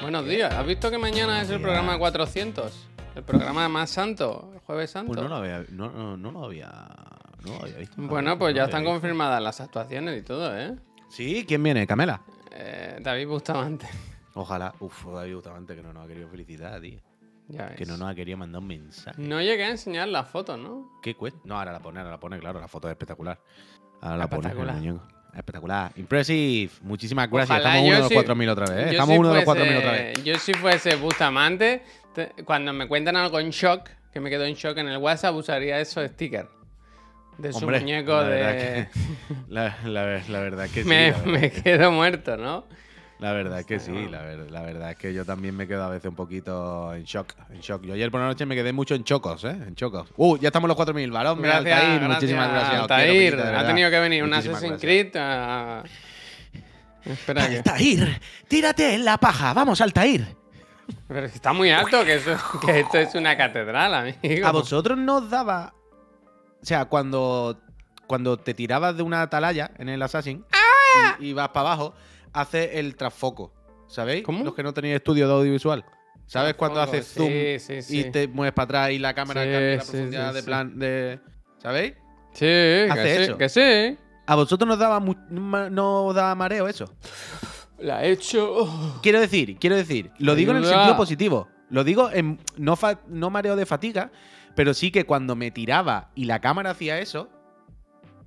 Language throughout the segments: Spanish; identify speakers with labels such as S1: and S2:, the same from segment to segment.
S1: Buenos días. ¿Has visto que mañana es el programa 400? El programa más santo, el jueves santo.
S2: Pues no lo había, no, no, no lo había, no lo había visto.
S1: Bueno,
S2: No
S1: pues ya están confirmadas las actuaciones y todo, ¿eh?
S2: Sí, ¿quién viene? ¿Camela?
S1: Eh, David Bustamante.
S2: Ojalá. Uf, David Bustamante que no nos ha querido felicitar, tío.
S1: Ya ves.
S2: Que no nos ha querido mandar un mensaje.
S1: No llegué a enseñar las fotos, ¿no?
S2: ¿Qué cuesta? No, ahora la pone, ahora la pone, claro, la foto es espectacular. Ahora la pone, el muñeco. Espectacular. Impressive. Muchísimas gracias.
S1: Ojalá
S2: Estamos uno
S1: yo
S2: de los
S1: si-
S2: 4.000 otra vez, ¿eh? Estamos
S1: si
S2: uno de los
S1: fuese-
S2: 4.000 otra vez.
S1: Yo si fuese Bustamante, te- cuando me cuentan algo en shock, que me quedo en shock en el WhatsApp, usaría esos stickers. De su
S2: Hombre,
S1: muñeco
S2: la
S1: de...
S2: verdad que- La, la- la verdad que sí.
S1: me,
S2: verdad
S1: me quedo muerto, ¿no?
S2: La verdad es que sí, la, ver- la verdad es que yo también me quedo a veces un poquito en shock, en shock. Yo ayer por la noche me quedé mucho en chocos, ¿eh? En chocos. Uh, ya estamos los 4.000, varón. mira,
S1: Gracias,
S2: Altair,
S1: gracias,
S2: muchísimas gracias.
S1: Altair.
S2: quiero,
S1: ha tenido que venir un Assassin's. Creed a... Espera que...
S2: Altair, tírate en la paja, vamos, Altair.
S1: Pero está muy alto, que, eso, que esto es una catedral, amigo.
S2: A vosotros nos daba. O sea, cuando, cuando te tirabas de una atalaya en el Assassin y, y vas para abajo, hace el trasfoco. ¿Sabéis?
S1: ¿Cómo?
S2: Los que no tenéis estudio de audiovisual. ¿Sabes cuando haces zoom
S1: sí, sí, sí.
S2: y te mueves para atrás y la cámara
S1: Sí,
S2: cambia la
S1: sí,
S2: profundidad
S1: sí,
S2: de plan de. ¿Sabéis?
S1: Sí, que
S2: eso.
S1: que sí.
S2: A vosotros nos daba no os daba mareo eso.
S1: La he hecho.
S2: Quiero decir, quiero decir, lo digo en el sentido positivo. Lo digo en no, no mareo de fatiga, pero sí que cuando me tiraba y la cámara hacía eso,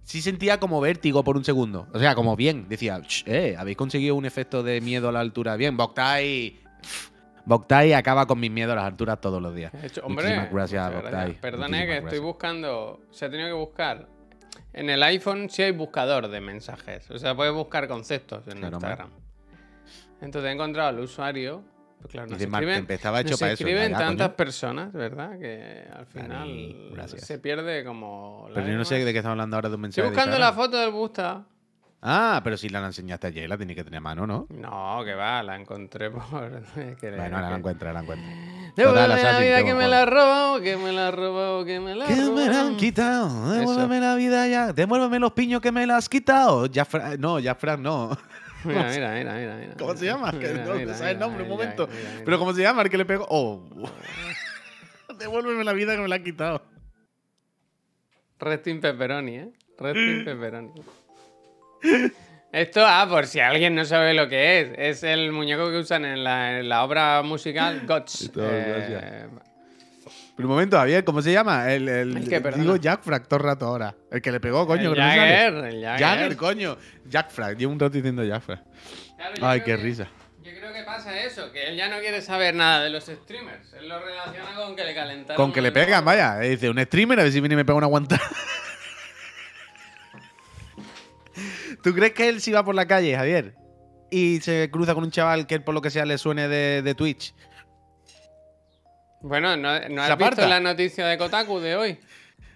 S2: sí sentía como vértigo por un segundo. O sea, como bien. Decía, "Ch, eh, habéis conseguido un efecto de miedo a la altura. Bien, Boktai. Boktai acaba con mis miedos a las alturas todos los días.
S1: He hecho- Hombre,
S2: Muchísimas gracias, Boktai.
S1: Perdone que estoy buscando. Se ha tenido que buscar. En el iPhone sí hay buscador de mensajes. O sea, puedes buscar conceptos en
S2: Claro,
S1: Instagram. Entonces he encontrado al usuario. Pues claro, nos
S2: Dice Mark,
S1: escriben,
S2: estaba hecho
S1: nos
S2: para eso.
S1: escriben tantas
S2: coño.
S1: personas, ¿verdad? Que al final
S2: gracias.
S1: se pierde como.
S2: Pero yo no sé de qué estamos hablando ahora de un mensaje.
S1: Estoy
S2: de
S1: buscando la foto del Busta.
S2: Ah, pero si la enseñaste ayer, la tiene que tener a mano, ¿no?
S1: No, que va, la encontré por.
S2: Bueno, ahora
S1: que-
S2: la encuentra, la encuentra.
S1: Devuélveme la vida que me la ha robado, que me la ha robado, que me la ha
S2: Que me la han quitado, devuélveme la vida ya, devuélveme los piños que me la has quitado. Ya Fra- no, ya Fran no.
S1: Mira, mira, mira, mira, mira.
S2: ¿Cómo se llama? Que no
S1: mira,
S2: te sabes el
S1: mira,
S2: nombre, un momento.
S1: mira, mira.
S2: Pero ¿cómo se llama? El que le pegó. Oh. devuélveme la vida que me la has quitado.
S1: Resting pepperoni, ¿eh? Resting pepperoni. Esto, ah, por si alguien no sabe lo que es, es el muñeco que usan en la, en la obra musical Guts.
S2: Esto,
S1: Eh,
S2: gracias. Pero un momento, Javier, ¿cómo se llama? El, el,
S1: El que, perdona.
S2: digo Jack Frack todo el rato ahora. El que le pegó, coño.
S1: el
S2: no.
S1: Jagger, el Jagger.
S2: Jagger, coño. Jack Frack. Llevo un rato diciendo Jack.
S1: Claro, yo
S2: Ay, qué
S1: que-
S2: risa.
S1: Yo creo que pasa eso, que él ya no quiere saber nada de los streamers. Él lo relaciona con que le calentaron.
S2: Con que le pegan, vaya. Dice, un streamer, a ver si viene y me pega una guanta. ¿Tú crees que él si va por la calle, Javier? Y se cruza con un chaval que por lo que sea le suene de, de Twitch.
S1: Bueno, ¿no, no has
S2: aparta.
S1: visto la noticia de Kotaku de hoy?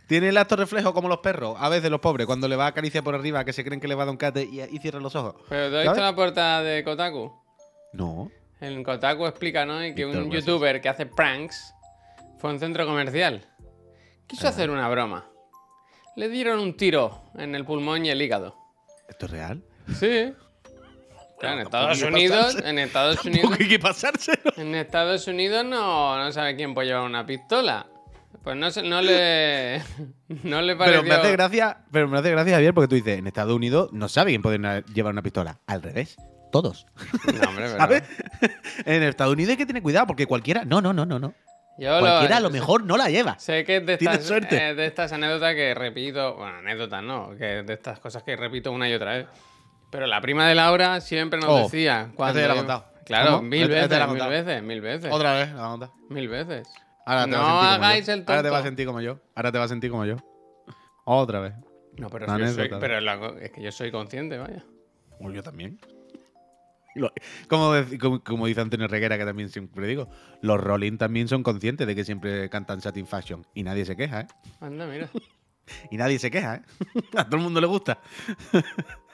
S2: Tiene el acto reflejo como los perros, a veces los pobres, cuando le va a acariciar por arriba, que se creen que le va a dar un cate y, y cierran los ojos.
S1: Pero ¿te has visto la portada de Kotaku?
S2: No.
S1: En Kotaku explica, ¿no? Y que
S2: Víctor,
S1: un
S2: gracias.
S1: youtuber que hace pranks fue a un centro comercial. Quiso hacer una broma. Le dieron un tiro en el pulmón y el hígado.
S2: ¿Esto es real?
S1: Sí. Claro, en Estados Unidos, en Estados Unidos,
S2: hay que pasárselo.
S1: en Estados Unidos no, no sabe quién puede llevar una pistola. Pues no, no le, no le pareció.
S2: Pero me hace gracia, pero me hace gracia, Javier, porque tú dices, en Estados Unidos no sabe quién puede llevar una pistola. Al revés, todos.
S1: No, hombre, pero-
S2: ¿Sabes? en Estados Unidos hay que tener cuidado, porque cualquiera. No, no, no, no, no.
S1: Yo lo-
S2: Cualquiera a lo mejor no la lleva.
S1: Sé que es de estas,
S2: suerte.
S1: eh, de estas anécdotas que repito. Bueno, anécdotas no, que de estas cosas que repito una y otra vez. Pero la prima de Laura siempre nos
S2: Oh,
S1: decía. Cuando
S2: ya la he contado.
S1: Claro,
S2: ¿Cómo?
S1: mil
S2: Este- este
S1: veces,
S2: la he
S1: mil
S2: contado.
S1: veces, mil veces.
S2: Otra vez, la onda.
S1: Mil veces.
S2: Ahora te
S1: No
S2: vas a sentir como
S1: hagáis
S2: yo.
S1: el
S2: Ahora te
S1: tonto.
S2: vas a sentir como yo. Ahora te vas a sentir como yo. Otra vez.
S1: No, pero, si yo soy-
S2: anécdota.
S1: pero la co- es que yo soy consciente, vaya.
S2: Como yo también. Lo- Como, dec- como, como dice Antonio Reguera, que también siempre digo, los Rolling también son conscientes de que siempre cantan Satisfaction. Y nadie se queja, ¿eh?
S1: Anda, mira.
S2: Y nadie se queja, ¿eh? A todo el mundo le gusta.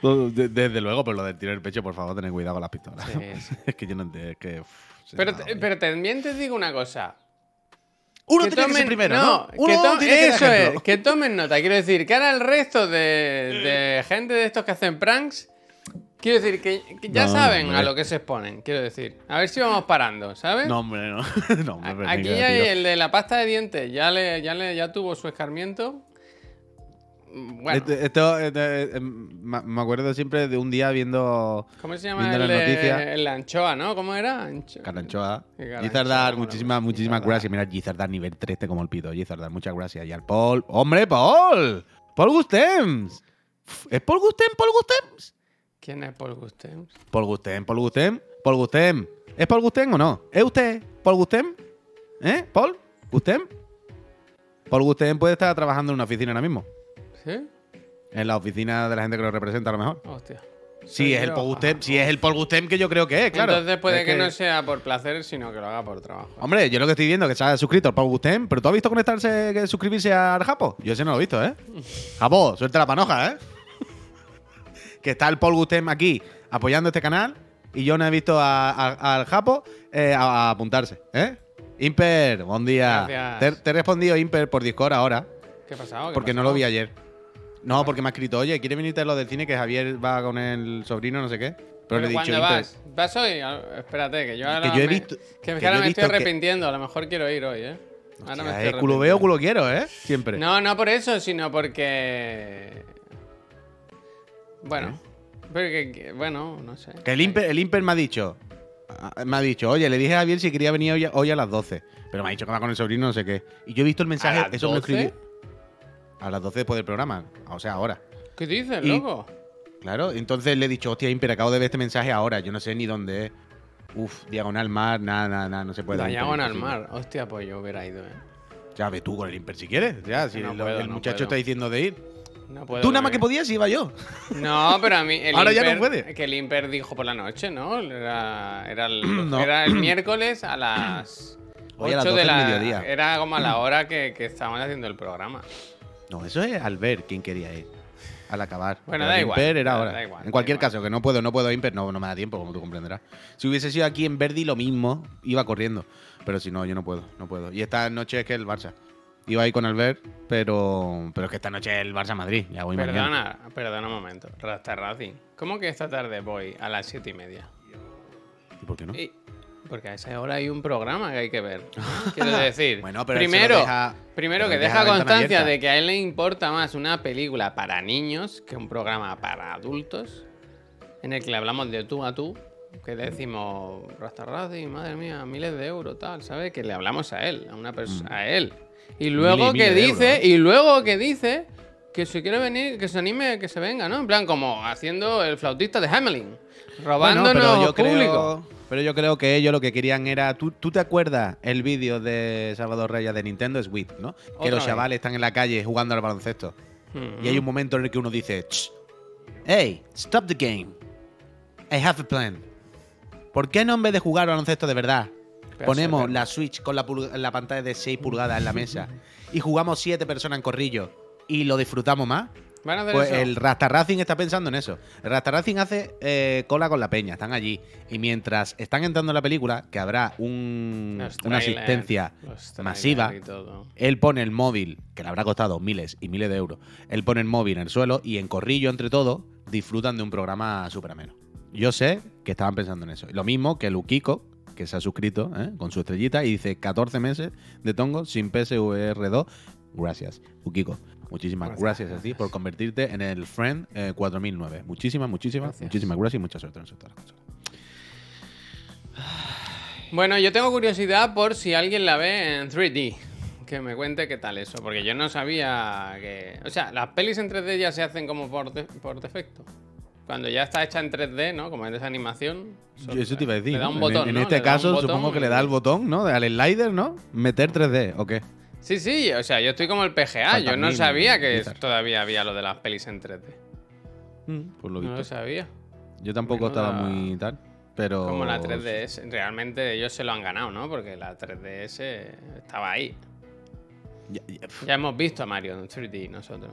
S2: Desde luego, pero lo del tiro en el pecho, por favor, tened cuidado con las pistolas.
S1: Sí, sí.
S2: es que yo no entiendo. Es que.
S1: Pero, te- pero también te digo una cosa.
S2: Uno
S1: Que
S2: tiene que ser
S1: tomen-
S2: primero, ¿no?
S1: que
S2: Uno
S1: to-
S2: tiene que dar
S1: eso es, que tomen nota. Quiero decir, que ahora el resto de, de gente de estos que hacen pranks Quiero decir que, que ya
S2: No,
S1: saben
S2: hombre.
S1: a lo que se exponen, quiero decir. A ver si vamos parando, ¿sabes?
S2: No, hombre, no. no hombre, pero
S1: Aquí hay el de la pasta de dientes, ya le, ya le, ya tuvo su escarmiento. Mm, Bueno,
S2: Esto, esto, esto, eh, eh, me acuerdo siempre de un día viendo
S1: ¿cómo se llama el de anchoa, no? ¿Cómo era? Ancho-
S2: Caranchoa. Gizardar, muchísimas, muchísimas gracias. Mira, Gizardar nivel 3 como el pito. Gizardar, muchas gracias. Y al Paul. ¡Hombre, Paul! ¡Paul Gustems! ¿Es Paul Gustem? ¿Paul Gustems?
S1: ¿Quién es Paul Gustems?
S2: Paul Gustem, Paul Gustem, Paul Gustem. ¿Es Paul Gustem o no? ¿Es usted Paul Gustem? ¿Eh? ¿Paul? ¿Gustem? Paul Gustem puede estar trabajando en una oficina ahora mismo.
S1: ¿Sí?
S2: En la oficina de la gente que lo representa a lo mejor.
S1: Hostia.
S2: Si es el
S1: yo.
S2: Paul Gustem, si es el Paul Gustem que yo creo que es, claro.
S1: Entonces puede
S2: Es
S1: que, no sea por placer, sino que lo haga por trabajo.
S2: Hombre, yo lo que estoy viendo es que se ha suscrito al Paul Gustem, pero ¿tú has visto conectarse, que suscribirse al Japo? Yo ese no lo he visto, ¿eh? Japo, suelta la panoja, ¿eh? que está el Paul Gustem aquí apoyando este canal y yo no he visto a- a- al Japo eh, a, a apuntarse, ¿eh? Imper, buen día. Te, te he respondido Imper por Discord ahora,
S1: ¿Qué ha pasado? ¿Qué
S2: porque no lo vi ayer. No, porque me ha escrito, oye, ¿quieres venirte a lo del cine? Que Javier va con el sobrino, no sé qué. Pero,
S1: ¿Pero
S2: le he dicho,
S1: vas? ¿Vas hoy? Espérate, que yo ahora
S2: yo he
S1: me-
S2: visto-
S1: Que,
S2: que
S1: ahora me estoy
S2: que-
S1: arrepintiendo. A lo mejor quiero ir hoy, ¿eh? Ahora me estoy
S2: eh, culo veo, culo quiero, ¿eh? Siempre.
S1: No, no por eso, sino porque... Bueno. Pero que, que- bueno, no sé.
S2: Que el Imper, el Imper me ha dicho. ah, Me ha dicho, oye, le dije a Javier si quería venir hoy a, hoy a las 12. Pero me ha dicho que va con el sobrino, no sé qué. Y yo he visto el mensaje,
S1: las
S2: eso me lo
S1: 12?
S2: A las 12 después del programa. O sea, ahora.
S1: ¿Qué dices,
S2: Y-
S1: loco?
S2: Claro, entonces le he dicho, hostia, Imper, acabo de ver este mensaje ahora. Yo no sé ni dónde es. Uf, diagonal mar, nada, nada, nada, no se puede.
S1: La
S2: dar Imper,
S1: llaman al
S2: imposible.
S1: mar. Hostia, pues yo hubiera ido, ¿eh?
S2: Ya, ve tú con el Imper si quieres. Ya, si
S1: No
S2: lo-
S1: puedo,
S2: el
S1: no
S2: muchacho
S1: puedo.
S2: está diciendo de ir.
S1: No puedo
S2: tú nada más que podías, iba yo.
S1: No, pero a mí. El
S2: Ahora ya no puede.
S1: Que el Imper dijo por la noche, ¿no? Era, era, el,
S2: No.
S1: era el miércoles a las.
S2: Hoy a las
S1: 8 de
S2: 12 del
S1: la.
S2: mediodía.
S1: Era como a la hora que, que estábamos haciendo el programa.
S2: No, eso es al ver quién quería ir. Al acabar.
S1: Bueno,
S2: Pero
S1: da igual,
S2: Imper era ahora.
S1: da igual,
S2: en
S1: da
S2: cualquier
S1: igual.
S2: caso, que no puedo, no puedo Imper, no, no me da tiempo, como tú comprenderás. Si hubiese sido aquí en Verdi, lo mismo, iba corriendo. Pero si no, yo no puedo, no puedo. Y esta noche es que el Barça. Iba ahí con Albert, pero, pero es que esta noche es el Barça Madrid. Ya voy mañana.
S1: Perdona, perdona un momento. Rasta Racing. ¿Cómo que esta tarde voy a las siete y media?
S2: ¿Y por qué no?
S1: Y- porque a esa hora hay un programa que hay que ver. Quiero decir,
S2: Bueno, pero
S1: primero,
S2: deja-
S1: primero
S2: pero
S1: que
S2: deja
S1: constancia de que a él le importa más una película para niños que un programa para adultos, en el que le hablamos de tú a tú, que le decimos Rasta Racing, madre mía, miles de euros, tal, ¿sabes? Que le hablamos a él, a una persona, a él. Y luego
S2: Mm. Y
S1: que dice,
S2: euros.
S1: y luego que dice que si quiere venir, que se anime, que se venga, ¿no? En plan, como haciendo el flautista de Hamelin,
S2: Bueno,
S1: robándonos
S2: pero yo
S1: público.
S2: creo, pero yo creo que ellos lo que querían era. ¿Tú, tú te acuerdas el vídeo de Salvador Reyes de Nintendo Switch, ¿no? Que los
S1: vez.
S2: chavales están en la calle jugando al baloncesto.
S1: Mm.
S2: Y hay un momento en el que uno dice, "Ch, hey, stop the game. I have a plan. ¿Por qué no en vez de jugar al baloncesto de verdad, ponemos la Switch con la, la pantalla de 6 pulgadas en la mesa y jugamos 7 personas en corrillo y lo disfrutamos más?
S1: ¿Van a hacer
S2: Pues
S1: eso?
S2: el Rasta Racing está pensando en eso. El Rasta Racing hace eh, cola con la peña, están allí. Y mientras están entrando en la película, que habrá un- una asistencia masiva, él pone el móvil, que le habrá costado miles y miles de euros, él pone el móvil en el suelo y en corrillo entre todos disfrutan de un programa súper ameno. Yo sé que estaban pensando en eso. Lo mismo que Luquico, que se ha suscrito ¿eh? con su estrellita y dice 14 meses de tongo sin PSVR 2. Gracias, Luquico. Muchísimas
S1: Gracias,
S2: gracias, a ti por convertirte en el Friend eh, 4009. Muchísimas, muchísimas,
S1: Gracias.
S2: muchísimas gracias y mucha suerte en todas las consolas.
S1: Bueno, yo tengo curiosidad por si alguien la ve en 3D. Que me cuente qué tal eso, porque yo no sabía que... O sea, las pelis en 3D ya se hacen como por, de- por defecto. Cuando ya está hecha en 3D, ¿no? Como en esa animación.
S2: Yo eso te iba a decir.
S1: Le da
S2: ¿no?
S1: un
S2: En-
S1: botón,
S2: en,
S1: ¿no?
S2: este caso,
S1: botón
S2: supongo que le da el botón, ¿no? Al slider, ¿no? Meter 3D, ¿o qué?
S1: Sí, sí, o sea, yo estoy como el PGA.
S2: Faltan
S1: Yo no
S2: mil
S1: sabía que todavía había lo de las pelis en 3D.
S2: Por lo
S1: No lo sabía.
S2: Yo tampoco
S1: Menuda-
S2: estaba muy tal, pero...
S1: Como la 3DS. Realmente ellos se lo han ganado, ¿no? Porque la 3DS estaba ahí.
S2: Ya, ya, pf,
S1: Ya hemos visto a Mario en 3D nosotros.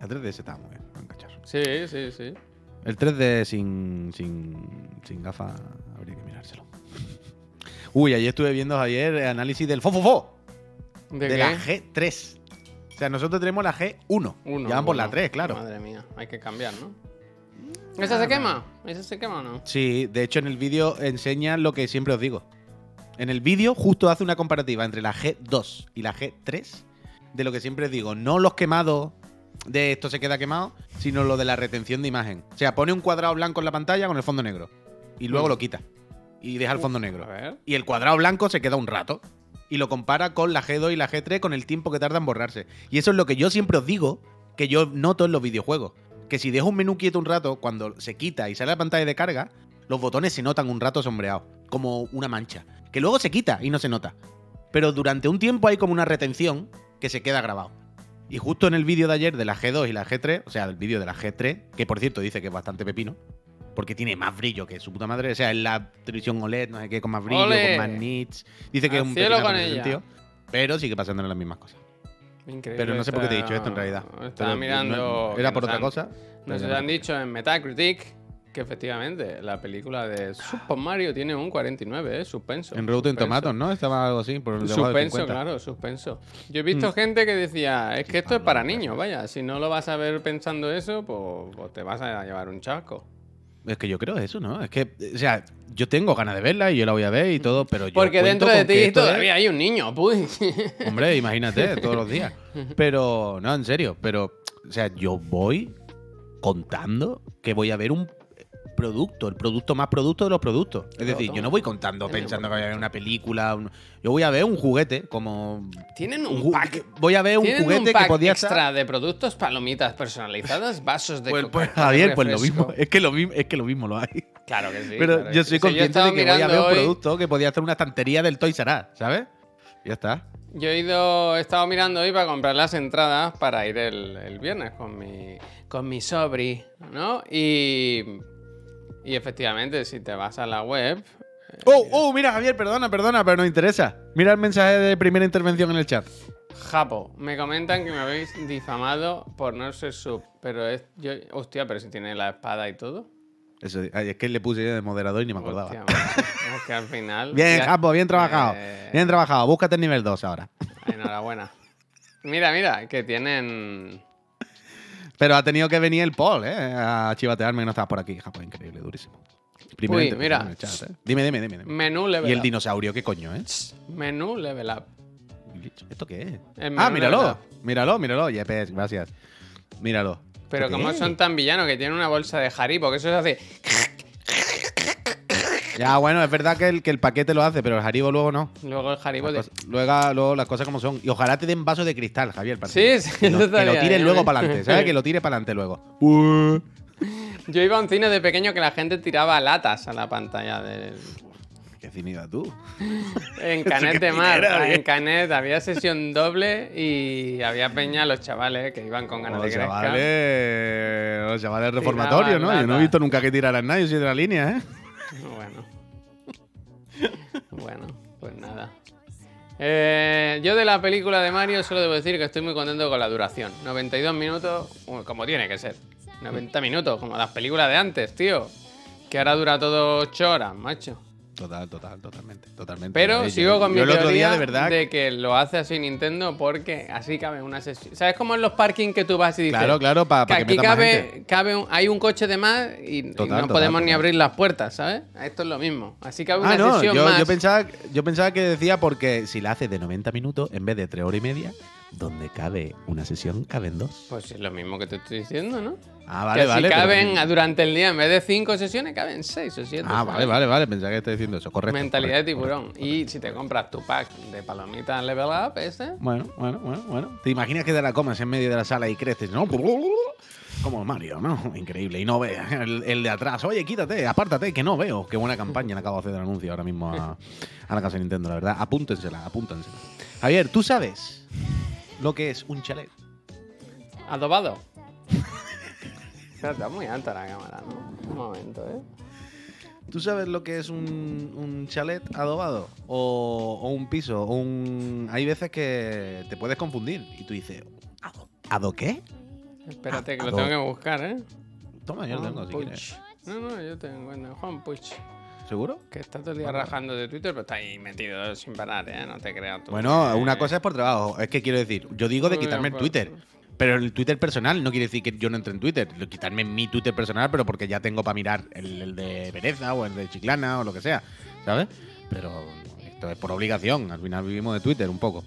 S2: La 3DS estaba muy bien, buen cacharro.
S1: Sí, sí, sí.
S2: El 3D sin, sin, sin gafas habría que mirárselo. Uy, ayer estuve viendo ayer el análisis del FOFOFO,
S1: ¿De,
S2: la G3. O sea, nosotros tenemos la G1.
S1: Uno,
S2: ya van por la
S1: uno.
S2: 3, claro.
S1: Madre mía, hay que cambiar, ¿no? ¿Esa se quema? ¿Esa se quema o no?
S2: Sí, de hecho en el vídeo enseña lo que siempre os digo. En el vídeo justo hace una comparativa entre la G2 y la G3 de lo que siempre os digo, no los quemados de esto se queda quemado, sino lo de la retención de imagen. O sea, pone un cuadrado blanco en la pantalla con el fondo negro y luego
S1: Mm.
S2: lo quita y deja el fondo negro. Y el cuadrado blanco se queda un rato. Y lo compara con la G2 y la G3 con el tiempo que tarda en borrarse. Y eso es lo que yo siempre os digo, que yo noto en los videojuegos. Que si dejo un menú quieto un rato, cuando se quita y sale la pantalla de carga, los botones se notan un rato sombreados, como una mancha. Que luego se quita y no se nota. Pero durante un tiempo hay como una retención que se queda grabado. Y justo en el vídeo de ayer de la G2 y la G3, o sea, el vídeo de la G3, que por cierto dice que es bastante pepino, porque tiene más brillo que su puta madre, o sea, es la televisión OLED, no sé qué, con más brillo, con más nits. Dice que
S1: Al
S2: es un
S1: cielo con ella.
S2: sentido, pero sigue pasándole las mismas cosas.
S1: Increíble.
S2: Pero no sé por qué te he dicho esto en realidad.
S1: Estaba
S2: Pero
S1: mirando.
S2: no- era por otra
S1: han-
S2: cosa.
S1: Nos han dicho en Metacritic que efectivamente la película de Super Mario tiene un 49, ¿eh? Suspenso.
S2: En Rotten. Tomatoes, ¿no? Estaba algo así, por
S1: Suspenso,
S2: 50.
S1: claro, suspenso. Yo he visto gente que decía, es que esto es para niños, vaya, si no lo vas a ver pensando eso, pues, pues te vas a llevar un chasco.
S2: Es que yo creo eso, ¿no? Es que, o sea, yo tengo ganas de verla y yo la voy a ver y todo, pero yo
S1: Porque dentro de ti
S2: es-
S1: todavía hay un niño, pues.
S2: Hombre, imagínate, todos los días. Pero, no, en serio, pero, o sea, yo voy contando que voy a ver un producto, el producto más producto de los productos. Es decir, yo no voy contando pensando que voy a ver una película, un- yo voy a ver un juguete, como...
S1: Tienen
S2: un ju-
S1: pack.
S2: voy a ver un
S1: Tienen
S2: juguete
S1: un pack
S2: que podía
S1: extra
S2: estar...
S1: de productos, palomitas personalizadas, vasos de
S2: Pues, pues,
S1: Coca-Cola,
S2: Javier, pues lo
S1: refresco.
S2: mismo, es que lo mismo, es que lo mismo lo hay.
S1: Claro que sí.
S2: Pero
S1: claro
S2: yo
S1: que
S2: soy
S1: sí.
S2: consciente
S1: estaba
S2: de que voy a ver
S1: mirando
S2: un
S1: hoy-
S2: producto que podía estar en una estantería del Toys R Us, ¿sabes? Ya está.
S1: Yo he ido, he estado mirando hoy para comprar las entradas para ir el, el viernes con mi, con mi sobri, ¿no? Y, y efectivamente, si te vas a la web,
S2: Oh, oh, mira, Javier, perdona, perdona, pero nos interesa. Mira el mensaje de primera intervención en el chat.
S1: Japo, me comentan que me habéis difamado por no ser sub, pero es, yo, hostia, pero si tiene la espada y todo.
S2: Eso, ay, es que le puse de moderador y ni me acordaba.
S1: Hostia, es que al final.
S2: Bien,
S1: ya-
S2: Japo, bien trabajado.
S1: Eh,
S2: Bien trabajado. Búscate el nivel 2 ahora.
S1: Enhorabuena. Mira, mira, que tienen.
S2: Pero ha tenido que venir el Paul, ¿eh? A chivatearme que no estabas por aquí. Japo, increíble, durísimo.
S1: Uy, mira.
S2: chat, ¿eh? Dime, dime, dime. dime.
S1: Menú level
S2: Y el
S1: up.
S2: dinosaurio, ¿qué coño, eh?
S1: Menú level up.
S2: ¿Esto qué es? Ah, míralo.
S1: up.
S2: Míralo, míralo. Yepes, gracias. Míralo.
S1: Pero
S2: ¿Esto
S1: como son
S2: es?
S1: tan villanos que tienen una bolsa de Haribo, que eso se hace.
S2: Ya, bueno, es verdad que el, que el paquete lo hace, pero el Haribo luego no.
S1: Luego el Haribo de.
S2: Las cosas- luego, luego las cosas como son. Y ojalá te den vasos de cristal, Javier. para
S1: Sí, sí,
S2: Que lo, que lo tires luego para adelante, ¿sabes? Que lo tires para adelante luego.
S1: Yo iba a un cine de pequeño que la gente tiraba latas a la pantalla del.
S2: ¿Qué cine iba tú?
S1: En Canet de Mar.
S2: era,
S1: En
S2: eh?
S1: Canet había sesión doble y había peña los chavales que iban con ganas de
S2: Los
S1: crezca.
S2: chavales, los chavales reformatorios, ¿no? Yo no he visto nunca que tiraran nadie, soy de la línea, ¿eh?
S1: Bueno. Pues nada. Eh, yo de la película de Mario solo debo decir que estoy muy contento con la duración. 92 minutos, como tiene que ser. 90 minutos, como las películas de antes, tío. Que ahora dura todo 8 horas, macho.
S2: Total, total, totalmente, totalmente.
S1: Pero sigo con mi
S2: yo
S1: teoría
S2: día, de verdad,
S1: que lo hace así Nintendo porque así cabe una sesión. ¿Sabes cómo en los parking que tú vas y dices?
S2: Claro, claro, pa- pa que
S1: aquí cabe,
S2: gente".
S1: cabe un- hay un coche de más y, no
S2: total,
S1: podemos ni abrir las puertas, ¿sabes? Esto es lo mismo. Así cabe una
S2: Ah, no,
S1: sesión
S2: yo,
S1: más.
S2: yo pensaba, yo pensaba que decía porque si la haces de 90 minutos en vez de 3 horas y media, donde cabe una sesión, caben dos.
S1: Pues es lo mismo que te estoy diciendo, ¿no?
S2: Ah, vale,
S1: que
S2: vale.
S1: si
S2: pero-
S1: caben durante el día, en vez de cinco sesiones, caben seis o siete.
S2: Ah,
S1: ¿sabes?
S2: vale, vale, vale. Pensaba que estás diciendo eso. Correcto.
S1: Mentalidad de
S2: correcto,
S1: tiburón. Y si te compras tu pack de palomitas level up, ese.
S2: Bueno, bueno, bueno, bueno. ¿Te imaginas que te la comas en medio de la sala y creces, no? Como Mario, ¿no? Increíble. Y no ve el, el de atrás. Oye, quítate, apártate, que no veo. Qué buena campaña le acabo de hacer el anuncio ahora mismo a, a la casa de Nintendo, la verdad. Apúntensela, apúntensela. Javier, ¿tú sabes lo que es un chalet?
S1: Adobado. Está muy alta la cámara, ¿no? Un momento, ¿eh?
S2: ¿Tú sabes lo que es un, un chalet adobado? O, o un piso, o un... Hay veces que te puedes confundir y tú dices, ¿ado, ¿ado qué?
S1: Espérate, que lo
S2: Ado-
S1: tengo que buscar, ¿eh?
S2: Toma, yo lo tengo, si quieres.
S1: No, no, yo tengo en Juan Puig.
S2: ¿Seguro?
S1: Que está todo el día rajando de Twitter, pero está ahí metido sin parar, ¿eh? No te creas tú.
S2: Bueno,
S1: que-
S2: una cosa es por trabajo. Es que quiero decir, yo digo de quitarme el
S1: bien,
S2: Twitter.
S1: pues.
S2: Pero el Twitter personal no quiere decir que yo no entre en Twitter. Quitarme mi Twitter personal, pero porque ya tengo para mirar el, el de Bereza o el de Chiclana o lo que sea, ¿sabes? Pero esto es por obligación. Al final vivimos de Twitter un poco.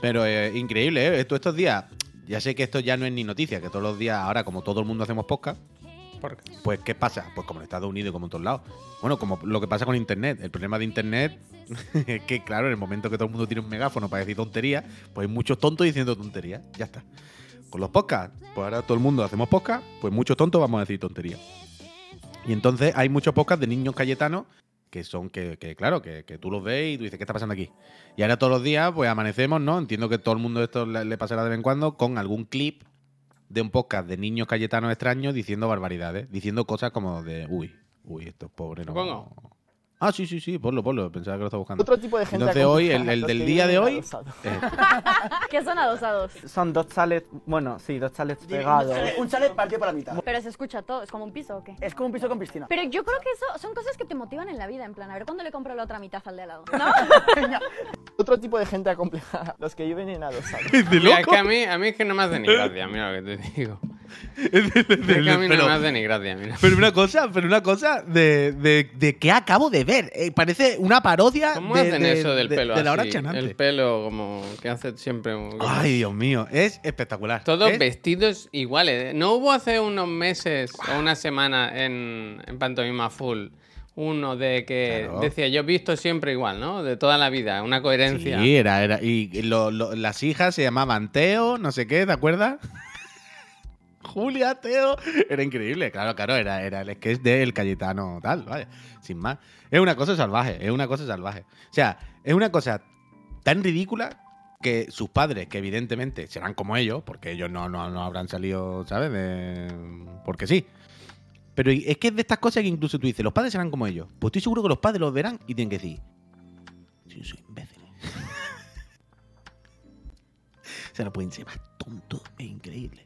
S2: Pero es increíble, ¿eh? Esto, estos días, ya sé que esto ya no es ni noticia, que todos los días, ahora como todo el mundo hacemos podcast, Pues ¿qué pasa? Pues como en Estados Unidos y como en todos lados. Bueno, como lo que pasa con Internet. El problema de Internet es que, claro, en el momento que todo el mundo tiene un megáfono para decir tonterías, pues hay muchos tontos diciendo tonterías. Ya está. Con los podcasts, pues ahora todo el mundo hacemos podcast, pues muchos tontos vamos a decir tonterías. Y entonces hay muchos podcasts de niños cayetanos que son que, que, claro, que, que tú los ves y tú dices, ¿qué está pasando aquí? Y ahora todos los días, pues amanecemos, ¿no? Entiendo que todo el mundo esto le, le pasará de vez en cuando con algún clip de un podcast de niños cayetanos extraños diciendo barbaridades, diciendo cosas como de, uy, uy, estos pobres no. Ah, sí, sí, sí, ponlo, ponlo, pensaba que lo estaba buscando.
S3: Otro tipo de gente
S2: Entonces hoy, el, el del
S3: que
S2: día de hoy, eh,
S4: ¿Qué son adosados?
S3: Son dos chalets, bueno, sí, dos chalets pegados.
S5: Un chalet partido por la mitad.
S4: Pero se escucha todo, es como un piso o qué.
S5: Es como un piso con piscina.
S4: Pero yo creo que eso son cosas que te motivan en la vida, en plan, a ver cuándo le compro la otra mitad al de al lado. ¿No?
S3: Otro tipo de gente acomplejada, los que viven en adosados.
S2: es de
S1: Mira, es
S2: loco.
S1: que a mí, a mí es que no me hace ni gracia, mira lo que te digo.
S2: Es
S1: que a mí no
S2: pero-
S1: me hace ni gracia, mira.
S2: Pero una cosa, pero una cosa de, de, de que acabo de ver. Eh, parece una parodia
S1: ¿Cómo
S2: de,
S1: hacen
S2: de-
S1: eso del
S2: de-
S1: pelo
S2: de la hora
S1: así?
S2: chanante.
S1: El pelo como que hace siempre... como-
S2: Ay, Dios mío, es espectacular.
S1: Todos
S2: Es-
S1: vestidos iguales. ¿eh? ¿No hubo hace unos meses o una semana en, en Pantomima Full uno de que
S2: Claro.
S1: decía yo he visto siempre igual, ¿no? De toda la vida, una coherencia.
S2: Sí, era, era. Y lo- lo- las hijas se llamaban Teo, no sé qué, ¿te acuerdas? Julia, Teo. Era increíble, claro, claro, era, era el sketch del Cayetano tal, vaya, sin más. Es una cosa salvaje, es una cosa salvaje. O sea, es una cosa tan ridícula que sus padres, que evidentemente serán como ellos, porque ellos no, no, no habrán salido, ¿sabes? Porque sí. Pero es que es de estas cosas que incluso tú dices, los padres serán como ellos. Pues estoy seguro que los padres los verán y tienen que decir, sí, soy imbécil. o sea, no pueden ser más tontos, es increíble.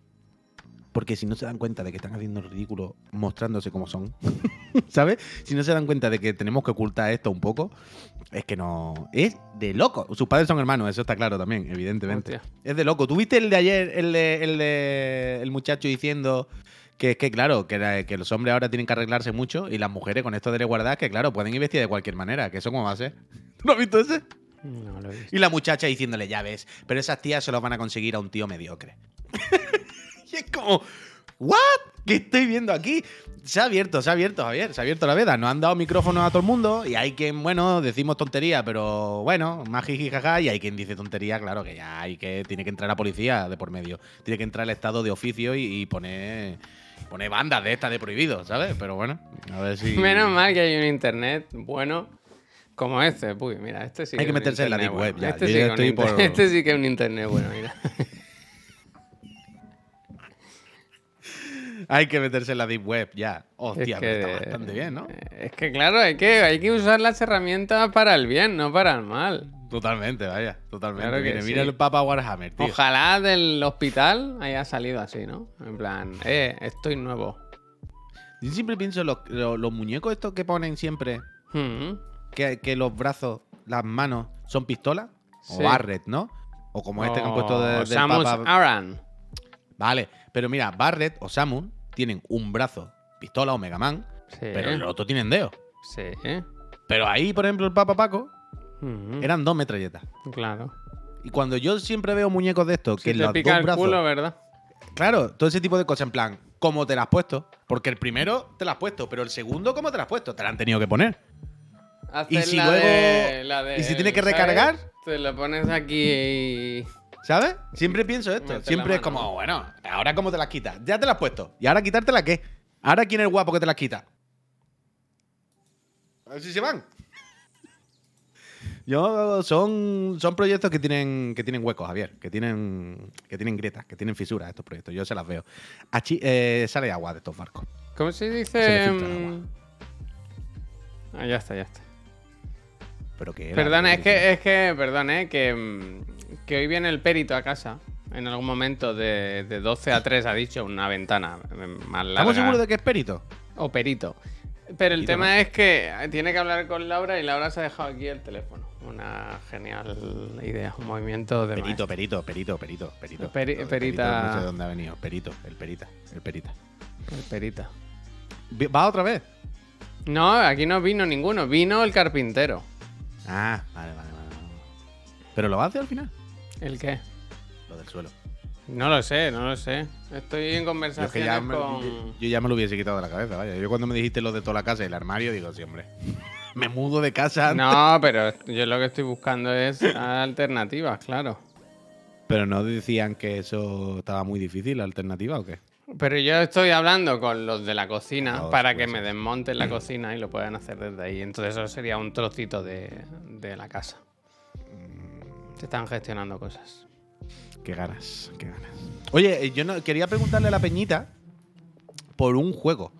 S2: Porque si no se dan cuenta de que están haciendo el ridículo mostrándose como son, ¿sabes? Si no se dan cuenta de que tenemos que ocultar esto un poco, es que no. Es de loco. Sus padres son hermanos, eso está claro también, evidentemente.
S1: Hostia.
S2: Es de loco. ¿Tuviste el de ayer, el de, el de el muchacho diciendo que es que, claro, que, los hombres ahora tienen que arreglarse mucho y las mujeres con esto de guardar que, claro, pueden ir vestidas de cualquier manera, que eso cómo va a ser. ¿No has visto ese?
S1: No lo he visto.
S2: Y la muchacha diciéndole, ya ves, pero esas tías se los van a conseguir a un tío mediocre. y es como, ¿what? ¿Qué estoy viendo aquí? Se ha abierto, se ha abierto, Javier, se ha abierto la veda. Nos han dado micrófonos a todo el mundo y hay quien, bueno, decimos tontería, pero bueno, más jiji jaja, y hay quien dice tontería, claro, que ya hay que, tiene que entrar la policía de por medio. Tiene que entrar el estado de oficio y, y poner, bandas de estas de prohibido, ¿sabes? Pero bueno, a ver si...
S1: Menos mal que hay un internet bueno como este. Uy, mira, este sí
S2: Hay que meterse en la deep web,
S1: bueno.
S2: ya.
S1: Este, sí
S2: estoy por-
S1: este sí que es un internet bueno, mira.
S2: Hay que meterse en la deep web, ya.
S1: Es
S2: Hostia,
S1: que-
S2: pero está bastante bien, ¿no?
S1: Es que claro, hay que, hay que usar las herramientas para el bien, no para el mal.
S2: Totalmente, vaya, totalmente.
S1: Claro que
S2: mira,
S1: sí.
S2: mira el Papa Warhammer, tío.
S1: Ojalá del hospital haya salido así, ¿no? En plan, eh, estoy nuevo.
S2: Yo siempre pienso los, los, los muñecos estos que ponen siempre,
S1: Mm.
S2: que, que los brazos, las manos son pistolas,
S1: Sí.
S2: o Barret, ¿no? O como este que han puesto de, del
S1: Samus
S2: Papa.
S1: Aran.
S2: Vale, pero mira, Barret o Samus tienen un brazo pistola o Mega Man,
S1: Sí.
S2: pero el otro tienen dedos.
S1: Sí.
S2: Pero ahí, por ejemplo, el Papa Paco eran dos metralletas.
S1: Claro.
S2: Y cuando yo siempre veo muñecos de estos, que
S1: Si
S2: los
S1: pica
S2: dos
S1: el
S2: brazos.
S1: culo, ¿verdad?
S2: Claro, todo ese tipo de cosas en plan, ¿cómo te las has puesto? Porque el primero te las has puesto, pero el segundo, ¿cómo te las has puesto? Te la han tenido que poner.
S1: Hacer
S2: si
S1: la
S2: luego-
S1: de- la de-
S2: y si tiene que recargar?
S1: Te lo pones aquí y...
S2: ¿Sabes? Siempre pienso esto.
S1: Mete
S2: Siempre es como, bueno, ¿ahora cómo te las quitas? Ya te las has puesto. ¿Y ahora quitártela qué? ¿Ahora quién es el guapo que te las quita? A ver si se van. Yo son, son proyectos que tienen, que tienen huecos, Javier, que tienen, que tienen grietas, que tienen fisuras estos proyectos. Yo se las veo. Achi- eh, sale agua de estos barcos.
S1: ¿Cómo se
S2: Se le
S1: dice?
S2: filtra el agua.
S1: Ah, ya está, ya está.
S2: Pero que era-
S1: Perdona, es que, es que, perdón, eh, que, mm, que hoy viene el perito a casa. En algún momento de, de 12 a 3 ha dicho una ventana mm, más larga.
S2: ¿Estamos seguros de que es perito?
S1: O perito. Pero el
S2: Perito,
S1: tema
S2: ¿no?
S1: es que tiene que hablar con Laura y Laura se ha dejado aquí el teléfono. una genial idea, un movimiento de
S2: Perito, perito, perito, perito, perito.
S1: Peri- perita.
S2: No sé de dónde ha venido. Perito, el perita, el perita.
S1: el perita.
S2: ¿Va otra vez?
S1: No, aquí no vino ninguno, vino el carpintero.
S2: Ah, vale, vale, vale. ¿Pero lo hacer al final?
S1: ¿El qué?
S2: Lo del suelo.
S1: No lo sé, no lo sé. Estoy en
S2: Yo, es que
S1: conversaciones
S2: ya me,
S1: con...
S2: yo- yo ya me lo hubiese quitado de la cabeza, vaya. Yo cuando me dijiste lo de toda la casa y el armario, digo, sí, hombre. me mudo de casa. antes.
S1: No, pero yo lo que estoy buscando es alternativas, claro.
S2: Pero no decían que eso estaba muy difícil, la alternativa o qué?
S1: Pero yo estoy hablando con los de la cocina para que me desmonten la cocina y lo puedan hacer desde ahí. Entonces eso sería un trocito de, de la casa. Se están gestionando cosas.
S2: Qué ganas, qué ganas. Oye, eh, yo no, quería preguntarle a la Peñita por un juego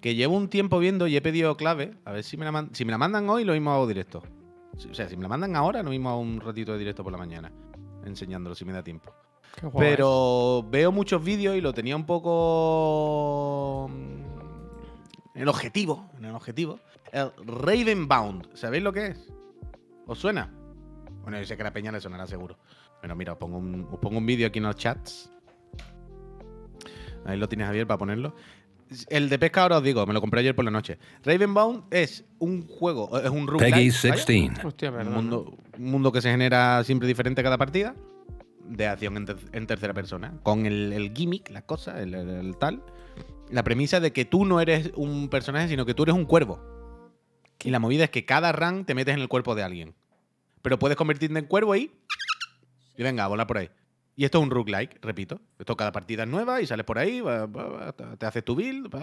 S2: que llevo un tiempo viendo y he pedido clave. A ver si me la, man- si me la mandan hoy, lo mismo hago directo. O sea, si me la mandan ahora, lo mismo hago un ratito de directo por la mañana. Enseñándolo si me da tiempo.
S1: Qué guay.
S2: Pero veo muchos vídeos y lo tenía un poco. mm, En el objetivo. En el objetivo. El Ravenbound. ¿Sabéis lo que es? ¿Os suena? Bueno, yo sé que a la peña le sonará seguro. Bueno, mira, os pongo un, os pongo un vídeo aquí en los chats. Ahí lo tienes Javier para ponerlo. El de pesca ahora os digo, me lo compré ayer por la noche. Ravenbound es un juego, es un roguelike,
S6: Peggy
S2: ¿vale?
S6: 16.
S1: Hostia,
S2: Un
S1: perdón.
S2: mundo, un mundo que se genera siempre diferente cada partida. De acción en, ter- en tercera persona. Con el, el gimmick, la cosa, el, el- el tal. La premisa de que tú no eres un personaje, sino que tú eres un cuervo. Y la movida es que cada run te metes en el cuerpo de alguien. Pero puedes convertirte en cuervo y. Y venga, a volar por ahí. Y esto es un roguelike, repito. Esto cada partida es nueva y sales por ahí, te- haces tu build.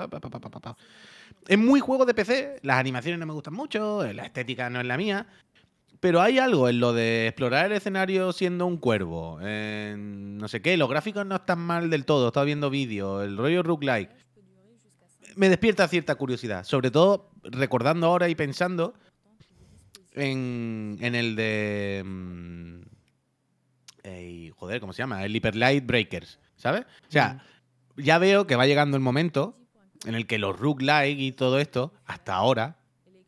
S2: Es muy juego de PC. Las animaciones no me gustan mucho, la estética no es la mía. Pero hay algo en lo de explorar el escenario siendo un cuervo. no sé qué, los gráficos no están mal del todo. He estado viendo vídeos, el rollo roguelike. Me despierta cierta curiosidad. Sobre todo recordando ahora y pensando en, en el de. mm, ey, joder, ¿cómo se llama? El Hyper Light Breakers. ¿Sabes? O sea, ya veo que va llegando el momento en el que los roguelike y todo esto, hasta ahora,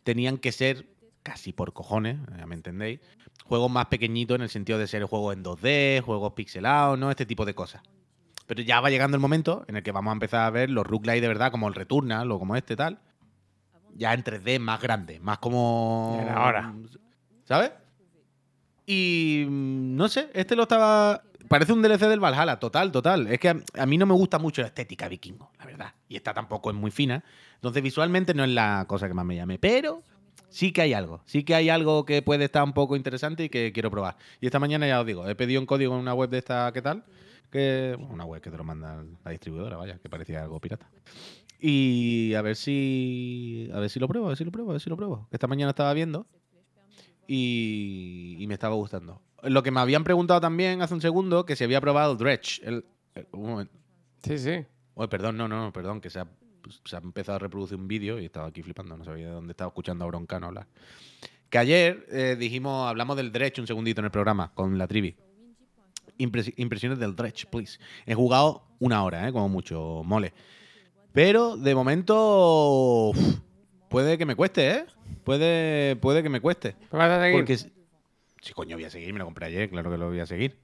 S2: tenían que ser casi por cojones, ya me entendéis, juegos más pequeñitos en el sentido de ser juegos en 2D, juegos pixelados, ¿no? Este tipo de cosas. Pero ya va llegando el momento en el que vamos a empezar a ver los roguelike de verdad, como el Returnal o como este tal, ya en 3D más grande, más como...
S1: Ya era hora.
S2: ¿Sabes? Y mm, no sé, este lo estaba... Parece un DLC del Valhalla, total, total. Es que a, a mí no me gusta mucho la estética vikingo, la verdad. Y esta tampoco es muy fina. Entonces visualmente no es la cosa que más me llame. Pero sí que hay algo. Sí que hay algo que puede estar un poco interesante y que quiero probar. Y esta mañana ya os digo, he pedido un código en una web de esta, ¿qué tal? Que, bueno, una web que te lo manda la distribuidora, vaya, que parecía algo pirata. Y a ver si. A ver si lo pruebo, a ver si lo pruebo, a ver si lo pruebo. Esta mañana estaba viendo y, y me estaba gustando. Lo que me habían preguntado también hace un segundo, que se había probado Dredge. El, el- un momento.
S1: Sí, sí.
S2: Oye, perdón, no, no, perdón, que se ha, se ha empezado a reproducir un vídeo y estaba aquí flipando, no sabía de dónde estaba escuchando a Broncano hablar. Que ayer eh, dijimos, hablamos del Dredge un segundito en el programa con la trivi. Impres- impresiones del Dredge, please. He jugado una hora, ¿eh? Como mucho, mole. Pero de momento uf, puede que me cueste, ¿eh? Puede, puede que me cueste.
S1: Vas a seguir.
S2: Porque si, coño voy a seguir, me lo compré ayer, claro que lo voy a seguir.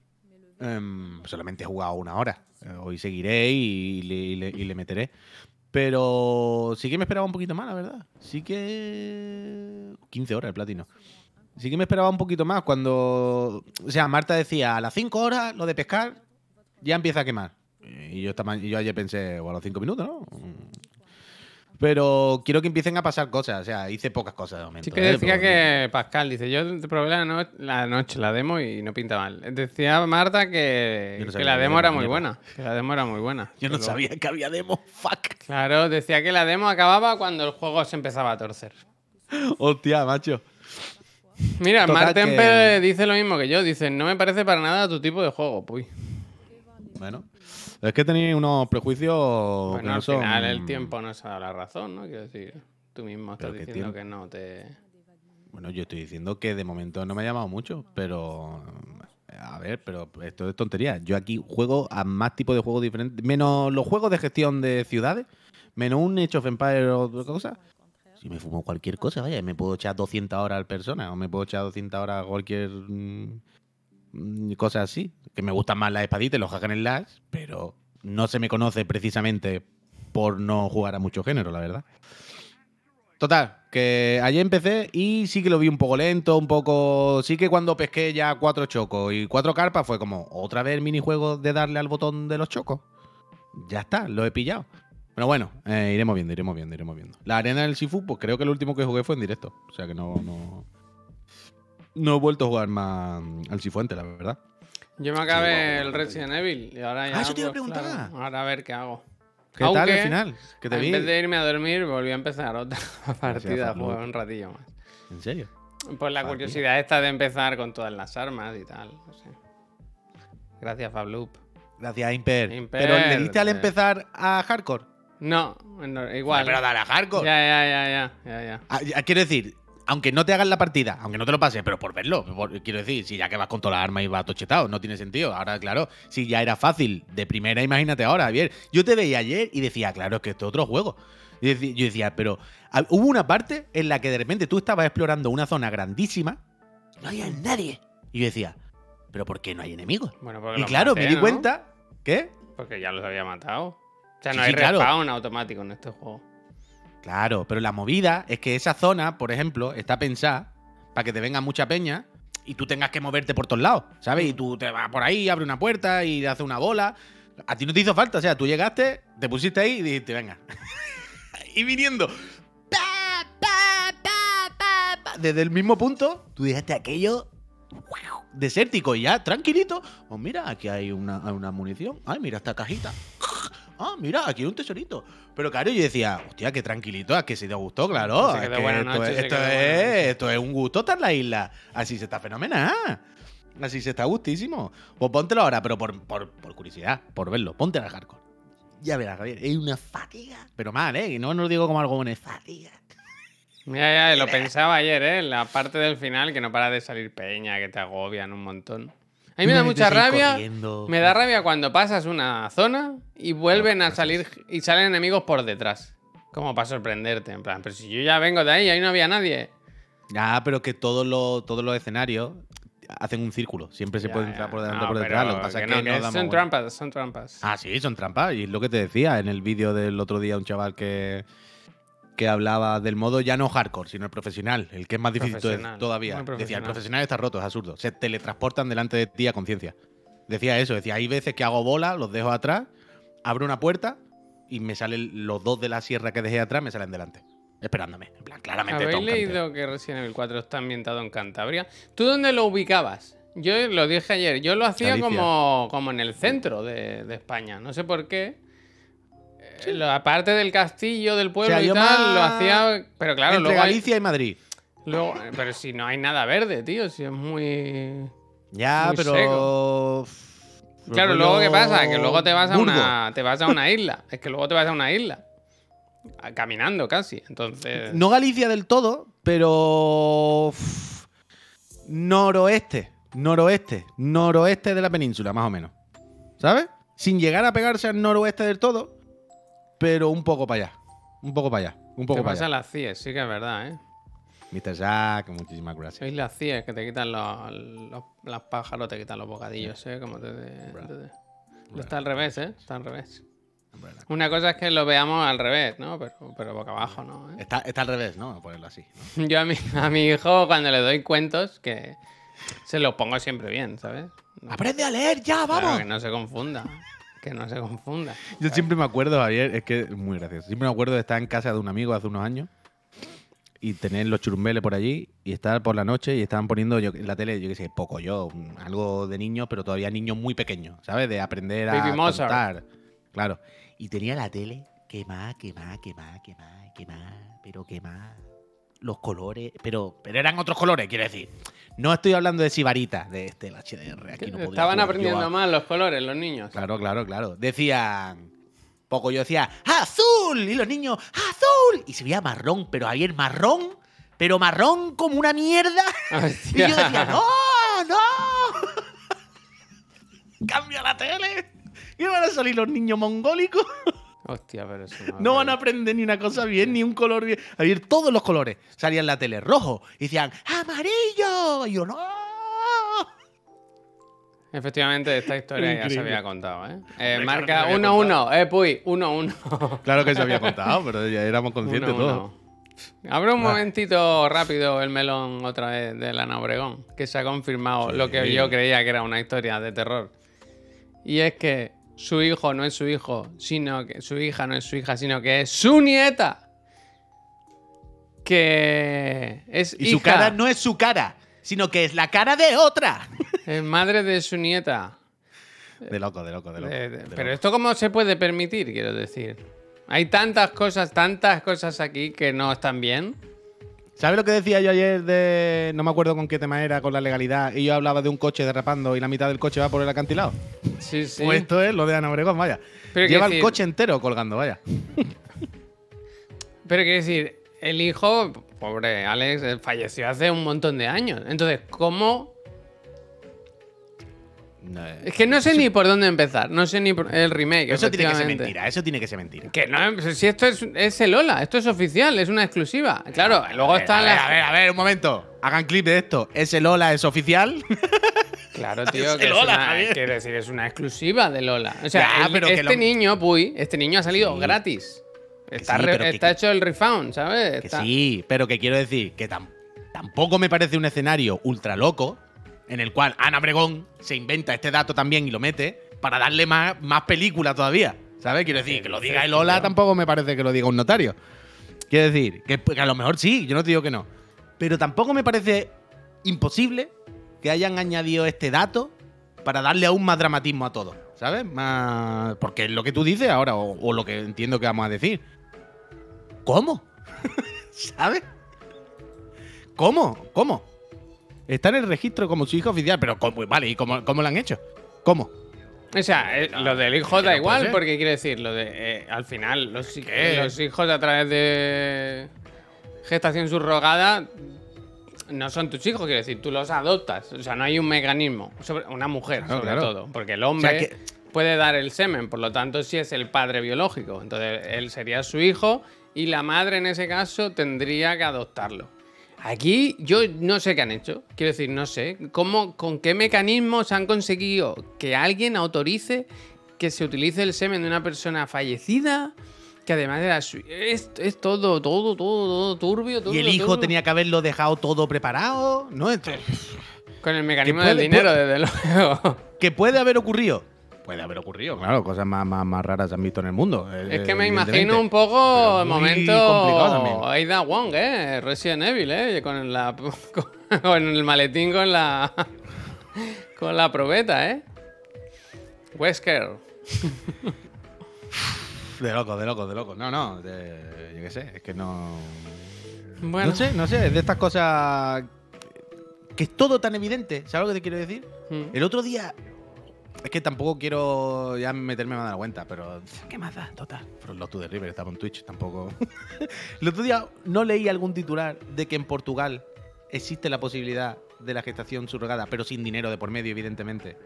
S2: Em, solamente he jugado una hora. Eh, Hoy seguiré y le, y le- y le meteré. Pero sí que me esperaba un poquito más, la verdad. Sí que... 15 horas el platino. Sí que me esperaba un poquito más cuando... O sea, Marta decía, a las 5 horas lo de pescar ya empieza a quemar. Y yo, esta yo ayer pensé, o a los 5 minutos, ¿no? Pero quiero que empiecen a pasar cosas. O sea, hice pocas cosas de momento.
S1: Sí que
S2: ¿eh?
S1: decía que Pascal dice, yo probé la, no- la noche, la demo y no pinta mal. Decía Marta que,
S2: no
S1: la demo era muy buena. Que la demo era muy buena.
S2: Yo no
S1: Pero-
S2: sabía que había demo. Fuck.
S1: Claro, decía que la demo acababa cuando el juego se empezaba a torcer.
S2: Hostia, macho.
S1: Mira, Marten
S2: que-
S1: dice lo mismo que yo. Dice, no me parece para nada tu tipo de juego. Uy.
S2: Bueno. Es que tenéis unos prejuicios que
S1: Bueno,
S2: no
S1: al
S2: son...
S1: final el tiempo nos ha dado la razón, ¿no? Quiero decir, tú mismo estás diciendo
S2: tiempo.
S1: que no te...
S2: Bueno, yo estoy diciendo que de momento no me ha llamado mucho, pero... A ver, pero esto es tontería. Yo aquí juego a más tipos de juegos diferentes. Menos los juegos de gestión de ciudades, menos un Age of Empires o otra cosa. yo me fumo cualquier cosa, vaya, me puedo echar 200 horas al persona o me puedo echar 200 horas a cualquier mm, mm, cosa así. Que me gustan más las espaditas y los hack and slash, pero no se me conoce precisamente por no jugar a mucho género, la verdad. Total, que ayer empecé y sí que lo vi un poco lento, un poco. Sí que cuando pesqué ya cuatro chocos y cuatro carpas fue como otra vez el minijuego de darle al botón de los chocos. Ya está, lo he pillado. Pero bueno, eh, iremos viendo, iremos viendo, iremos viendo. La arena del Sifu, pues creo que el último que jugué fue en directo. O sea que. No, no he vuelto a jugar más al Sifuente, la verdad.
S1: Yo me acabé el Resident Evil y ahora ya.
S2: Ah, eso te iba a
S1: pues,
S2: preguntar.
S1: claro, ahora a ver qué hago.
S2: ¿Qué tal al final? Que te
S1: en
S2: vi.
S1: vez de irme a dormir, volví a empezar otra partida, jugar un ratillo más.
S2: ¿En serio?
S1: Pues la curiosidad esta de empezar con todas las armas y tal. No sé. Gracias, Fabloop.
S2: Gracias, Imper.
S1: Imper,
S2: Pero le diste al empezar a hardcore.
S1: No, no, igual.
S2: Pero dale a hardcore.
S1: Ya, ya, ya, ya, ya, ya.
S2: Ah, ya, quiero decir, aunque no te hagas la partida, aunque no te lo pases, pero por verlo. por- quiero decir, si ya que vas con todas las armas y vas tochetado, no tiene sentido. Ahora, claro, si ya era fácil de primera, imagínate ahora, Javier. Yo te veía ayer y decía, claro, es que esto es otro juego. Y deci- yo decía, pero ah, hubo una parte en la que de repente tú estabas explorando una zona grandísima, no había nadie. Y yo decía, pero ¿por qué no hay enemigos?
S1: Bueno, porque
S2: Y claro,
S1: maté,
S2: me di
S1: ¿no?
S2: cuenta. ¿Qué?
S1: Porque ya los había matado. O sea, no
S2: sí,
S1: hay respawn automático en este juego.
S2: Claro, pero la movida es que esa zona, por ejemplo, está pensada para que te venga mucha peña y tú tengas que moverte por todos lados, ¿sabes? Y tú te vas por ahí, abre una puerta y hace una bola. A ti no te hizo falta, o sea, tú llegaste, te pusiste ahí y dijiste, venga. y viniendo. Desde el mismo punto, tú dejaste aquello desértico y ya, tranquilito. Oh, mira, aquí hay una, hay una munición. Ay, mira esta cajita. Ah, mira, aquí hay un tesorito. Pero claro, yo decía, hostia, qué tranquilito, que si te gustó, claro.
S1: Se
S2: es
S1: quedó
S2: que
S1: buena
S2: esto,
S1: noche,
S2: es,
S1: se
S2: esto
S1: quedó buena
S2: es-
S1: noche.
S2: esto es un gusto estar en la isla. Así se está fenomenal. Así se está gustísimo. Pues póntelo ahora, pero por, por, por curiosidad, por verlo. Ponte al hardcore. Ya verás, Javier, es una fatiga. Pero mal, ¿eh? Y no, no lo digo como algo bueno, es fatiga.
S1: Ya, ya, lo pensaba ayer, ¿eh? La parte del final que no para de salir peña, que te agobian un montón. A mí me da
S2: que
S1: mucha rabia.
S2: corriendo.
S1: Me da rabia cuando pasas una zona y vuelven a salir y salen enemigos por detrás. Como para sorprenderte, en plan, pero si yo ya vengo de ahí, ahí no había nadie.
S2: Ya, pero que todos los, todos los escenarios hacen un círculo. Siempre se
S1: Ya,
S2: puede
S1: ya.
S2: entrar por delante
S1: No,
S2: o por detrás. Lo que pasa es que,
S1: no,
S2: no damos
S1: son trampas, son trampas.
S2: Ah, sí, son trampas. Y es lo que te decía en el vídeo del otro día, un chaval que, que hablaba del modo ya no hardcore, sino el profesional, el que es más difícil todavía. Decía, el
S1: profesional.
S2: está roto, es absurdo. Se teletransportan delante de ti a conciencia. Decía eso, decía, hay veces que hago bola, los dejo atrás, abro una puerta y me salen los dos de la sierra que dejé atrás, me salen delante. Esperándome. En plan, claramente
S1: ¿Habéis leído que Resident Evil 4 está ambientado en Cantabria? ¿Tú dónde lo ubicabas? Yo lo dije ayer, yo lo hacía como, como en el centro de, de España. No sé por qué. Lo- aparte del castillo, del pueblo
S2: O sea,
S1: y tal, lo hacía. Pero claro,
S2: Entre
S1: luego, hay-
S2: Galicia y Madrid.
S1: luego- Pero si no hay nada verde, tío, si es muy.
S2: Ya,
S1: Muy
S2: pero.
S1: Claro, luego qué pasa, que luego te vas a una. Te vas a una isla. Es que luego te vas a una isla. Caminando casi. Entonces.
S2: No Galicia del todo, pero. Noroeste. Noroeste. Noroeste de la península, más o menos. ¿Sabes? Sin llegar a pegarse al noroeste del todo, pero un poco para allá. Un poco para allá. Un
S1: Te
S2: poco para
S1: pasa
S2: allá.
S1: las CIES, sí que es verdad, ¿eh?
S2: Mr. Jack, muchísimas gracias.
S1: Sois las CIES que te quitan los, los, los pájaros, te quitan los bocadillos, ¿eh? Como te, te- te- está al revés, ¿eh? Está al revés. Una cosa es que lo veamos al revés, ¿no? Pero, pero boca abajo, ¿no? ¿Eh?
S2: Está, está al revés, ¿no? A ponerlo así. ¿no?
S1: Yo a mi, a mi hijo, cuando le doy cuentos, que se los pongo siempre bien, ¿sabes?
S2: ¡Aprende a leer ya,
S1: Claro,
S2: vamos!
S1: que no se confunda. Que no se confunda.
S2: Yo siempre me acuerdo, Javier, es que es muy gracioso. Siempre me acuerdo de estar en casa de un amigo hace unos años y tener los churumbeles por allí y estar por la noche y estaban poniendo yo, en la tele, yo qué sé, poco yo, algo de niños, pero todavía niños muy pequeños, ¿sabes? De aprender a
S1: Baby
S2: contar. Claro. Y tenía la tele, que más, que más, que más, que más, que más, pero que más. Los colores, pero, pero eran otros colores, quiero decir. No estoy hablando de sibarita, de este, el HDR. Aquí no
S1: Estaban
S2: jugar
S1: aprendiendo
S2: a-
S1: más los colores, los niños.
S2: Claro, claro, claro. Decían. Poco yo decía, ¡azul! Y los niños, ¡azul! Y se veía marrón, pero el marrón, pero marrón como una mierda. Y yo decía, ¡no! ¡no! ¡Cambia la tele! Y van a salir los niños mongólicos.
S1: Hostia, pero eso no.
S2: No van a aprender ni una cosa bien, ni un color bien. A ver, todos los colores. Salían la tele rojo. Y decían, ¡amarillo! Y yo, ¡no!
S1: Efectivamente, esta historia ya se había contado, ¿eh? Eh,
S2: Hombre,
S1: marca
S2: claro que se había
S1: 1-1, eh, Puy, 1-1.
S2: Claro que se había contado, pero ya éramos conscientes
S1: Uno,
S2: todos.
S1: uno. Abre un
S2: Ah.
S1: momentito rápido el melón otra vez de Lana Obregón, que se ha confirmado lo que yo creía que era una historia de terror. Y es que su hijo no es su hijo, sino que su hija no es su hija, sino que es su nieta. Que es
S2: Y su cara no es su cara, sino que es la cara de otra.
S1: es madre de su nieta.
S2: De loco, de loco, de loco. De
S1: pero
S2: loco.
S1: esto cómo se puede permitir, quiero decir. Hay tantas cosas, tantas cosas aquí que no están bien.
S2: ¿Sabes lo que decía yo ayer de. No me acuerdo con qué tema era, con la legalidad? Y yo hablaba de un coche derrapando y la mitad del coche va por el acantilado.
S1: Sí, sí.
S2: Pues esto es lo de Ana Obregón, vaya.
S1: Pero
S2: Lleva el
S1: decir-
S2: coche entero colgando, vaya.
S1: Pero quiero decir, el hijo, pobre Alex, eh, falleció hace un montón de años. Entonces, ¿cómo? Es que no sé ni por dónde empezar. No sé ni por el remake.
S2: Eso tiene que ser mentira, eso tiene que ser mentira.
S1: Que no, si esto es, es el Ola, esto es oficial, es una exclusiva. Claro, luego
S2: a ver,
S1: están
S2: a ver, a ver, a ver, un momento. Hagan clip de esto. ¿Ese Lola es oficial?
S1: Claro, tío,
S2: Es
S1: que
S2: el
S1: es
S2: Ola,
S1: una,
S2: Javier.
S1: quiero decir, es una exclusiva de Lola. O sea,
S2: Ya,
S1: el-
S2: pero que
S1: este
S2: lo-
S1: niño, Puy, este niño ha salido
S2: Sí.
S1: gratis. Está,
S2: sí,
S1: re-
S2: pero que-
S1: está hecho el refound, ¿sabes?
S2: Que
S1: Está-
S2: sí, pero que quiero decir que tam- tampoco me parece un escenario ultra loco en el cual Ana Bregón se inventa este dato también y lo mete para darle más, más película todavía. ¿Sabes? Quiero decir, que lo diga el Ola tampoco me parece que lo diga un notario. Quiero decir, que, que a lo mejor sí, yo no te digo que no. Pero tampoco me parece imposible que hayan añadido este dato para darle aún más dramatismo a todo. ¿Sabes? Más. Porque es lo que tú dices ahora, o, o lo que entiendo que vamos a decir. ¿Cómo? ¿Sabes? ¿Cómo? ¿Cómo? Está en el registro como su hijo oficial, pero ¿cómo? vale, ¿y cómo, cómo lo han hecho? ¿Cómo?
S1: O sea, eh, lo del hijo da igual, porque quiero decir, lo de eh, al final, los, los hijos a través de gestación subrogada no son tus hijos, quiero decir, tú los adoptas. O sea, no hay un mecanismo. Sobre, una mujer,
S2: Claro,
S1: sobre
S2: claro.
S1: todo. Porque el hombre
S2: O sea, que-
S1: puede dar el semen, por lo tanto, sí es el padre biológico. Entonces, él sería su hijo y la madre en ese caso tendría que adoptarlo. Aquí yo no sé qué han hecho. Quiero decir, no sé. ¿Cómo, ¿Con qué mecanismos han conseguido que alguien autorice que se utilice el semen de una persona fallecida? Que además era su... Es, es todo, todo, todo, todo turbio.
S2: ¿Y el hijo
S1: turbio.
S2: tenía que haberlo dejado todo preparado? ¿No? Esto-
S1: Con el mecanismo del dinero,
S2: puede-
S1: desde luego.
S2: ¿Que puede haber ocurrido? Puede haber ocurrido, claro. Cosas más, más, más raras se han visto en el mundo.
S1: Es
S2: eh,
S1: que me imagino un poco el momento. Aida Wong, ¿eh? Resident Evil, ¿eh? Con, la, con el maletín con la con la probeta, ¿eh? Wesker.
S2: De loco, de loco, de loco. No, no, de- yo qué sé, es que no...
S1: Bueno,
S2: No sé, no sé, es de estas cosas que es todo tan evidente. ¿Sabes lo que te quiero decir?
S1: Mm.
S2: El otro día. Es que tampoco quiero ya meterme más a la cuenta, pero. ¿Qué más da? Total. From Love to the River estaba en Twitch, tampoco. El otro día no leí algún titular de que en Portugal existe la posibilidad de la gestación surrogada, pero sin dinero de por medio, evidentemente.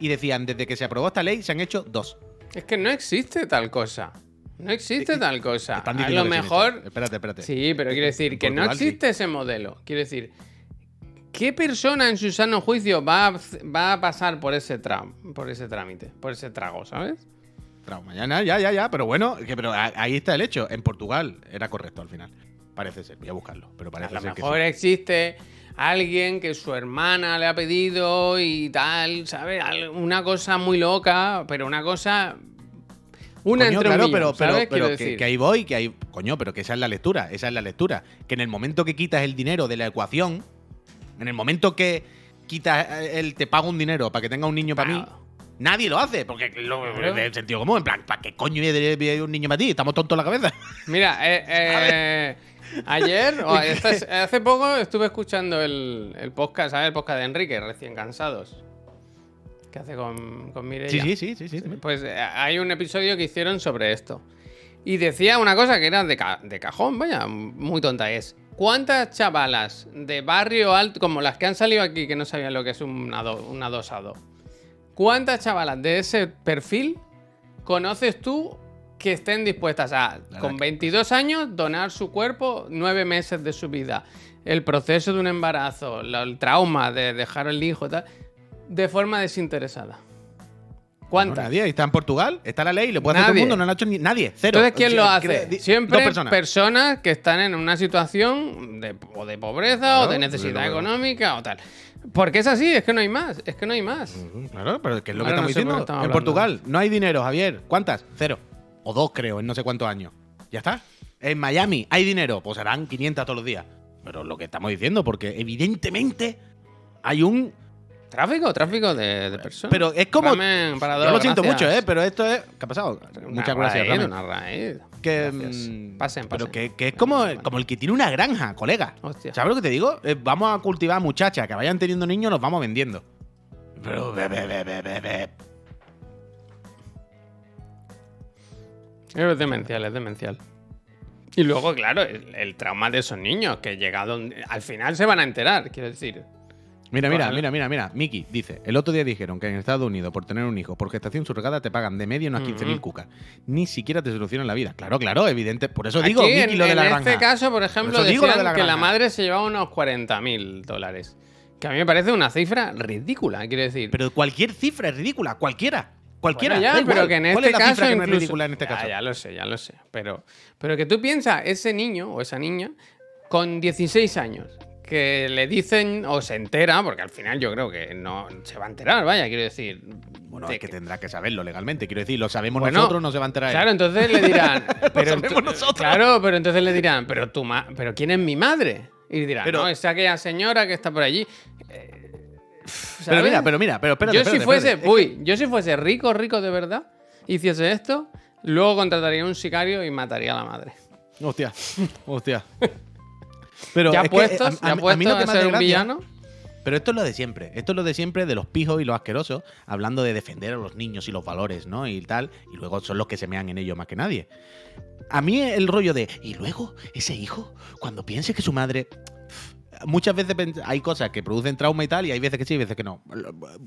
S2: Y decían, desde que se aprobó esta ley, se han hecho dos.
S1: Es que no existe tal cosa. No existe tal cosa. A lo mejor.
S2: Espérate, espérate.
S1: Sí, pero quiero decir que no
S2: sí.
S1: existe ese modelo. Quiero decir, ¿qué persona en su sano juicio va a, va a pasar por ese tram, por ese trámite, por ese trago, ¿sabes?
S2: Trauma, ya, ya, ya, ya, pero bueno, que, pero a- ahí está el hecho. En Portugal era correcto al final. Parece ser, voy a buscarlo, pero
S1: A
S2: parece
S1: lo
S2: ser que
S1: mejor
S2: sí.
S1: existe alguien que su hermana le ha pedido y tal, ¿sabes? Una cosa muy loca, pero una cosa. Una
S2: Coño,
S1: entre un
S2: claro,
S1: millón,
S2: pero, pero,
S1: decir.
S2: que ahí voy, que ahí. Coño, pero que esa es la lectura, esa es la lectura. Que en el momento que quitas el dinero de la ecuación, en el momento que quitas eh, el te pago un dinero para que tenga un niño para mí, nadie lo hace, porque lo,
S1: Claro.
S2: del sentido común, en plan, ¿para qué coño voy a un niño para ti? Estamos tontos en la cabeza.
S1: Mira, eh, eh, ayer, o hace poco estuve escuchando el, el podcast, ¿sabes? El podcast de Enrique, recién cansados. Que hace con, con Mireia.
S2: Sí, sí, sí, sí, sí.
S1: Pues eh, hay un episodio que hicieron sobre esto. Y decía una cosa que era de, ca- de cajón, vaya, muy tonta es. ¿Cuántas chavalas de barrio alto, como las que han salido aquí, que no sabían lo que es un, ado- un adosado? ¿Cuántas chavalas de ese perfil conoces tú que estén dispuestas a, con 22 años, donar su cuerpo nueve meses de su vida. El proceso de un embarazo, el trauma de dejar el hijo, tal, de forma desinteresada.
S2: No,
S1: ¿Cuántas?
S2: nadie. Está en Portugal, está la ley, le puede hacer todo el mundo, no lo ha hecho ni nadie. Cero.
S1: Entonces, ¿quién lo hace? Siempre
S2: personas.
S1: personas. que están en una situación de, o de pobreza
S2: Claro,
S1: o de necesidad económica o tal. Porque es así, es que no hay más, es que no hay más.
S2: Claro, pero ¿qué es lo
S1: Ahora
S2: que
S1: no
S2: estamos
S1: sé
S2: diciendo?
S1: estamos
S2: en. Portugal no hay dinero, Javier. ¿Cuántas? Cero. O dos, creo, en no sé cuántos años. Ya está. En Miami hay dinero, pues serán 500 todos los días. Pero lo que estamos diciendo, porque evidentemente hay un.
S1: Tráfico, tráfico de, de personas.
S2: Pero es como.
S1: Ramen, parador,
S2: Yo lo siento
S1: gracias.
S2: mucho, ¿eh? Pero esto es. ¿Qué ha pasado?
S1: Una
S2: Muchas gracias,
S1: raíz,
S2: Ramen.
S1: Una raíz.
S2: Que,
S1: Gracias.
S2: mm,
S1: Pasen,
S2: Pero
S1: pasen.
S2: que, que es como, como el que tiene una granja, colega.
S1: Hostia.
S2: ¿Sabes lo que te digo? Eh, vamos a cultivar muchachas que vayan teniendo niños, los vamos vendiendo. Pero, be, be, be.
S1: Es demencial, es demencial. Y luego, claro, el, el trauma de esos niños que llegado al final se van a enterar, quiero decir.
S2: Mira, mira, mira, mira, mira. Miki dice: El otro día dijeron que en Estados Unidos, por tener un hijo, por gestación surrogada, te pagan de media unas 15.000
S1: Ujú.
S2: cucas. Ni siquiera te solucionan la vida. Claro, claro, evidente. Por eso digo,
S1: Aquí,
S2: Miki,
S1: en,
S2: lo de la
S1: en
S2: granja.
S1: este caso, por ejemplo,
S2: eso digo lo de
S1: decían
S2: la
S1: que la
S2: granja.
S1: madre se llevaba unos 40.000 dólares. Que a mí me parece una cifra ridícula, quiero decir.
S2: Pero cualquier cifra es ridícula. Cualquiera. Cualquiera.
S1: Bueno, ya,
S2: da igual.
S1: pero que en
S2: ¿Cuál
S1: este
S2: es la
S1: caso
S2: cifra que no es
S1: incluso-
S2: ridícula en este
S1: Ya,
S2: caso?
S1: Ya, lo sé, ya lo sé. Pero, pero que tú piensas, ese niño o esa niña con 16 años que le dicen o se entera, porque al final yo creo que no se va a enterar, vaya, quiero decir.
S2: Bueno, es que
S1: que-
S2: tendrá que saberlo legalmente. Quiero decir, lo sabemos
S1: Bueno,
S2: nosotros, no se va a enterar él.
S1: Claro, entonces le dirán. pero ento-
S2: nosotros.
S1: Claro, pero entonces le dirán, pero tu ma pero ¿quién es mi madre? Y dirán,
S2: Pero-
S1: no, es aquella señora que está por allí. Eh,
S2: Pero mira, pero mira, pero espérate.
S1: yo
S2: espérate,
S1: si fuese,
S2: espérate.
S1: uy, yo si fuese rico, rico de verdad, hiciese esto, luego contrataría un sicario y mataría a la madre.
S2: Hostia, hostia. Pero
S1: ya
S2: es que,
S1: puestos,
S2: a- a-
S1: ya
S2: a mí lo
S1: puestos
S2: que
S1: a ser un villano.
S2: Pero esto es lo de siempre. Esto es lo de siempre de los pijos y los asquerosos, hablando de defender a los niños y los valores, ¿no? Y tal. Y luego son los que se mean en ello más que nadie. A mí el rollo de. Y luego, ese hijo, cuando piense que su madre. Muchas veces hay cosas que producen trauma y tal, y hay veces que sí y veces que no.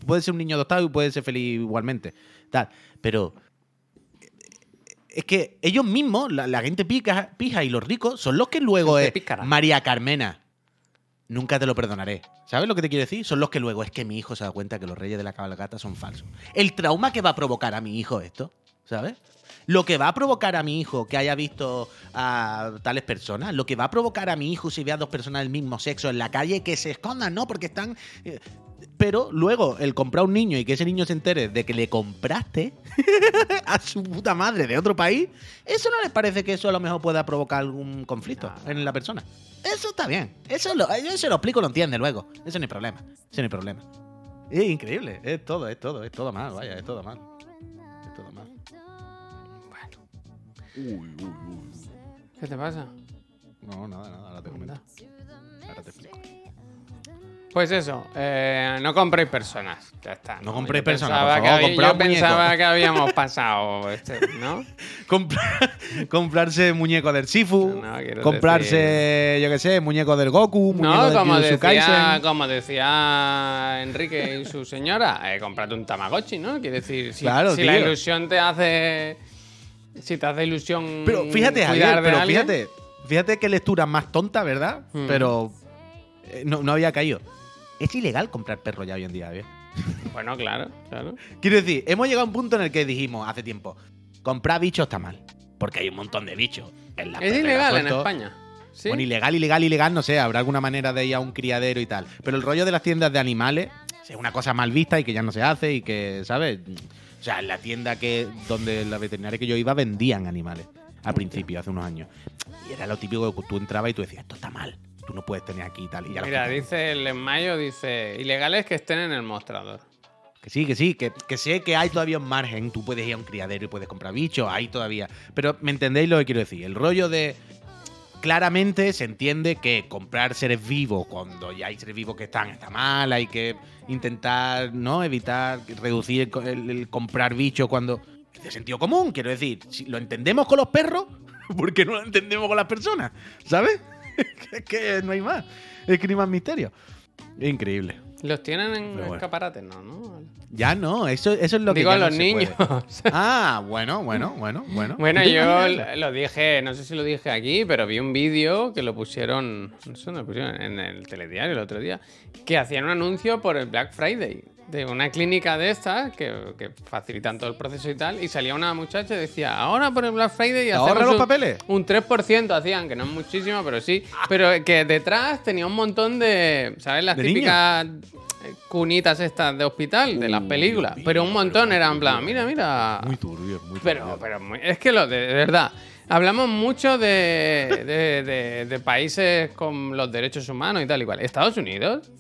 S2: Puede ser un niño adoptado y puede ser feliz igualmente. Tal. Pero. Es que ellos mismos, la, la gente pica, pija y los ricos, son los que luego es
S1: pícara.
S2: María Carmena. Nunca te lo perdonaré. ¿Sabes lo que te quiero decir? Son los que luego es que mi hijo se da cuenta que los reyes de la cabalgata son falsos. El trauma que va a provocar a mi hijo esto, ¿sabes? Lo que va a provocar a mi hijo que haya visto a tales personas, lo que va a provocar a mi hijo si ve a dos personas del mismo sexo en la calle que se escondan, ¿no? Porque están. Eh, Pero luego, el comprar un niño y que ese niño se entere de que le compraste a su puta madre de otro país, ¿eso no les parece que eso a lo mejor pueda provocar algún conflicto en la persona? Eso está bien. Eso lo, yo se lo explico, lo entiende luego. Eso no hay problema. Eso no hay problema. Es increíble. Es todo, es todo, es todo mal, vaya, es todo mal. Es todo mal.
S1: ¿Qué te pasa?
S2: No, nada, nada, ahora te comento. Ahora te explico.
S1: Pues eso, eh, no compréis personas. Ya está.
S2: No compréis
S1: Yo
S2: personas,
S1: pensaba
S2: por
S1: que
S2: favor,
S1: había-
S2: comprad
S1: Yo pensaba que habíamos pasado, este, ¿no?
S2: Comprar- comprarse muñeco del Sifu,
S1: No,
S2: comprarse, yo qué sé, muñeco del Goku, muñeco
S1: No,
S2: del
S1: como
S2: Jujutsu
S1: decía,
S2: Kaisen.
S1: como decía Enrique y su señora, eh, cómprate un Tamagotchi, ¿no? Quiere decir, si,
S2: Claro,
S1: si la ilusión te hace. Si te hace ilusión.
S2: Pero fíjate, Javier, pero
S1: alguien,
S2: fíjate, fíjate qué lectura más tonta, ¿verdad?
S1: Hmm.
S2: Pero eh, no, no había caído. Es ilegal comprar perro ya hoy en día, Javier.
S1: Bueno, claro, claro.
S2: Quiero decir, hemos llegado a un punto en el que dijimos hace tiempo, comprar bichos está mal. Porque hay un montón de bichos. En las
S1: Es ilegal en. España. ¿Sí?
S2: Bueno, ilegal, ilegal, ilegal, no sé, habrá alguna manera de ir a un criadero y tal. Pero el rollo de las tiendas de animales es una cosa mal vista y que ya no se hace y que, ¿sabes? O sea, en la tienda que donde la veterinaria que yo iba vendían animales al principio, hace unos años. Y era lo típico que tú entrabas y tú decías, esto está mal, tú no puedes tener aquí y tal. Y ya lo
S1: Mira, dice el en mayo, dice, ilegales que estén en el mostrador.
S2: Que sí, que sí, que, que sé que hay todavía un margen. Tú puedes ir a un criadero y puedes comprar bichos, hay todavía. Pero me entendéis lo que quiero decir. El rollo de. Claramente se entiende que comprar seres vivos cuando ya hay seres vivos que están está mal, hay que intentar, ¿no? Evitar, reducir el, co- el- el comprar bichos cuando. Es de sentido común, quiero decir. Si lo entendemos con los perros, ¿por qué no lo entendemos con las personas? ¿Sabes? Es que no hay más. Es que no hay más misterio. Increíble.
S1: Los tienen en
S2: bueno.
S1: escaparates, no, ¿no?
S2: Ya no, eso, eso es lo
S1: Digo
S2: que.
S1: a
S2: ya no
S1: los niños.
S2: Ah, bueno, bueno, bueno, bueno.
S1: Bueno,
S2: ¿Tú te
S1: yo lo dije, no sé si lo dije aquí, pero vi un vídeo que lo pusieron, no sé dónde lo pusieron, en el telediario el otro día, que hacían un anuncio por el Black Friday de una clínica de estas que, que facilitan todo el proceso y tal, y salía una muchacha y decía, ahora por el Black Friday
S2: ahorra
S1: hacemos
S2: los
S1: un-
S2: papeles?
S1: Un 3% hacían, que no es muchísimo, pero sí, pero que detrás tenía un montón de, ¿sabes? Las
S2: ¿De
S1: típicas eh, cunitas estas de hospital, de las
S2: Uh,
S1: películas, pero un montón
S2: pero
S1: eran en plan, mira, mira,
S2: Muy turbio, muy turbio.
S1: pero, pero muy- es que lo de, de verdad. Hablamos mucho de, de- de- de países con los derechos humanos y tal y cual. Estados Unidos.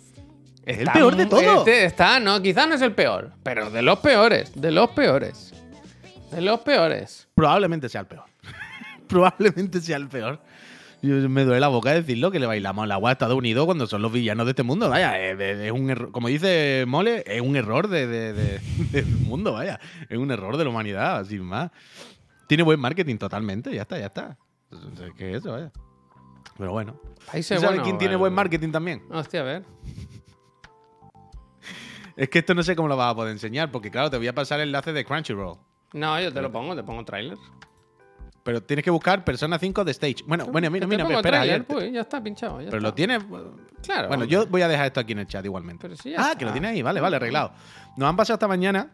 S2: Es el peor de todo.
S1: este está, no, quizás no es el peor, pero de los peores, de los peores. De los peores.
S2: Probablemente sea el peor. Probablemente sea el peor. Yo- me duele la boca decirlo que le bailamos al agua a Estados Unidos cuando son los villanos de este mundo. Vaya, es, es- es un error. Como dice Mole, es un error de, de- de- del mundo, vaya. Es un error de la humanidad, sin más. Tiene buen marketing totalmente, ya está, ya está. Es que eso, vaya. Pero bueno.
S1: Países
S2: ¿Tú ¿Sabes
S1: buenos,
S2: quién tiene buen marketing también?
S1: Hostia, a ver.
S2: Es que esto no sé cómo lo vas a poder enseñar, porque claro, te voy a pasar el enlace de Crunchyroll.
S1: No, yo te lo pongo, te pongo trailer.
S2: Pero tienes que buscar Persona 5 de Stage. Bueno, bueno, mira, mira,
S1: pongo
S2: espera, Javier.
S1: pues, ya está pinchado. ya
S2: Pero lo tienes.
S1: Claro.
S2: Bueno, yo voy a dejar esto aquí en el chat igualmente. Ah,
S1: está.
S2: que lo tienes ahí, vale, vale, arreglado. Nos han pasado esta mañana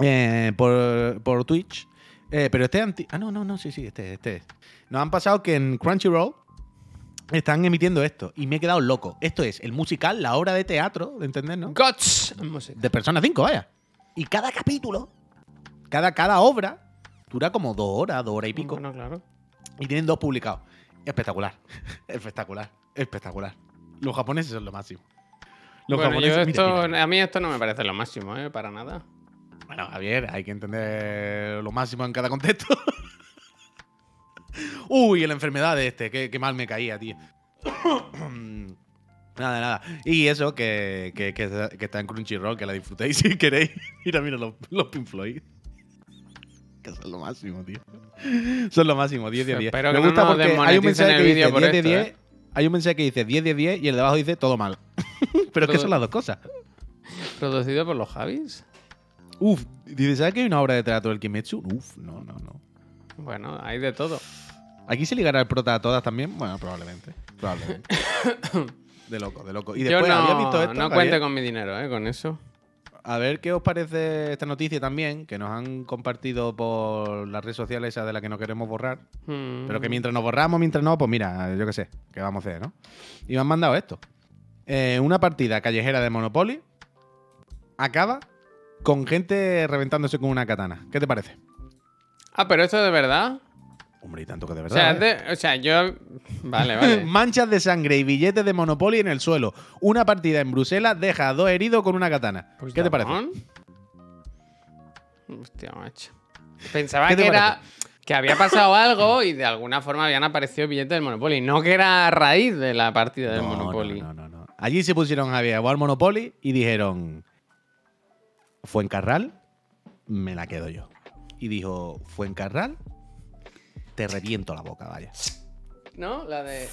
S2: eh, por, por Twitch. eh, pero este anti. Ah, no, no, no, sí, sí, este, este. Nos han pasado que en Crunchyroll están emitiendo esto. Y me he quedado loco. Esto es el musical, la obra de teatro, ¿de entender, no?
S1: Guts.
S2: De Persona 5, vaya. Y cada capítulo, cada, cada obra, dura como dos horas, dos horas y pico.
S1: Bueno, claro.
S2: Y tienen dos publicados. Espectacular. Espectacular. Espectacular. Los japoneses son lo máximo. Los
S1: Bueno, yo
S2: japoneses. mira,
S1: esto,
S2: mira.
S1: a mí esto no me parece lo máximo, ¿eh? Para nada.
S2: Bueno, Javier, hay que entender lo máximo en cada contexto. Uy, la enfermedad de este, qué, qué mal me caía, tío. nada, nada. Y eso, que, que, que, que está en Crunchyroll, que la disfrutéis si queréis. mira, mira los, los Pink Floyd. Que son lo máximo, tío. Son lo máximo, 10 de 10.
S1: Espero
S2: me
S1: no
S2: gusta
S1: nos
S2: porque hay un mensaje que dice
S1: por
S2: 10 de
S1: esto,
S2: 10.
S1: ¿eh?
S2: Hay un mensaje que dice 10 de 10 y el de abajo dice todo mal. Pero es que son las dos cosas.
S1: Producido por los Javis.
S2: Uf, dice, ¿sabes que hay una obra de teatro del Kimetsu? Uf, no, no, no.
S1: Bueno, hay de todo.
S2: ¿Aquí se ligará el prota a todas también? Bueno, probablemente. Probablemente. de loco, de loco. Y
S1: Yo
S2: después,
S1: no,
S2: ¿había visto esto?
S1: no
S2: Javier?
S1: cuente con mi dinero, ¿eh? Con eso.
S2: A ver qué os parece esta noticia también, que nos han compartido por las redes sociales, esa de la que no queremos borrar.
S1: Mm.
S2: Pero que mientras nos borramos, mientras no, pues mira, yo qué sé, ¿qué vamos a hacer, no? Y me han mandado esto. Eh, una partida callejera de Monopoly acaba con gente reventándose con una katana. ¿Qué te parece?
S1: Ah, pero esto de verdad.
S2: Hombre, y tanto que de
S1: O
S2: verdad.
S1: sea,
S2: ¿eh?
S1: de- o sea, yo. Vale, vale.
S2: Manchas de sangre y billetes de Monopoly en el suelo. Una partida en Bruselas deja a dos heridos con una katana.
S1: Pues
S2: ¿Qué te parece?
S1: Hostia, macho. Pensaba
S2: ¿Qué te
S1: que era. Que había pasado algo y de alguna forma habían aparecido billetes del Monopoly. No que era a raíz de la partida del
S2: No,
S1: Monopoly.
S2: No, no, no, no. Allí se pusieron a jugar Monopoly y dijeron: Fuencarral, me la quedo yo. Y dijo: Fuencarral, te reviento la boca, vaya.
S1: ¿No? La de.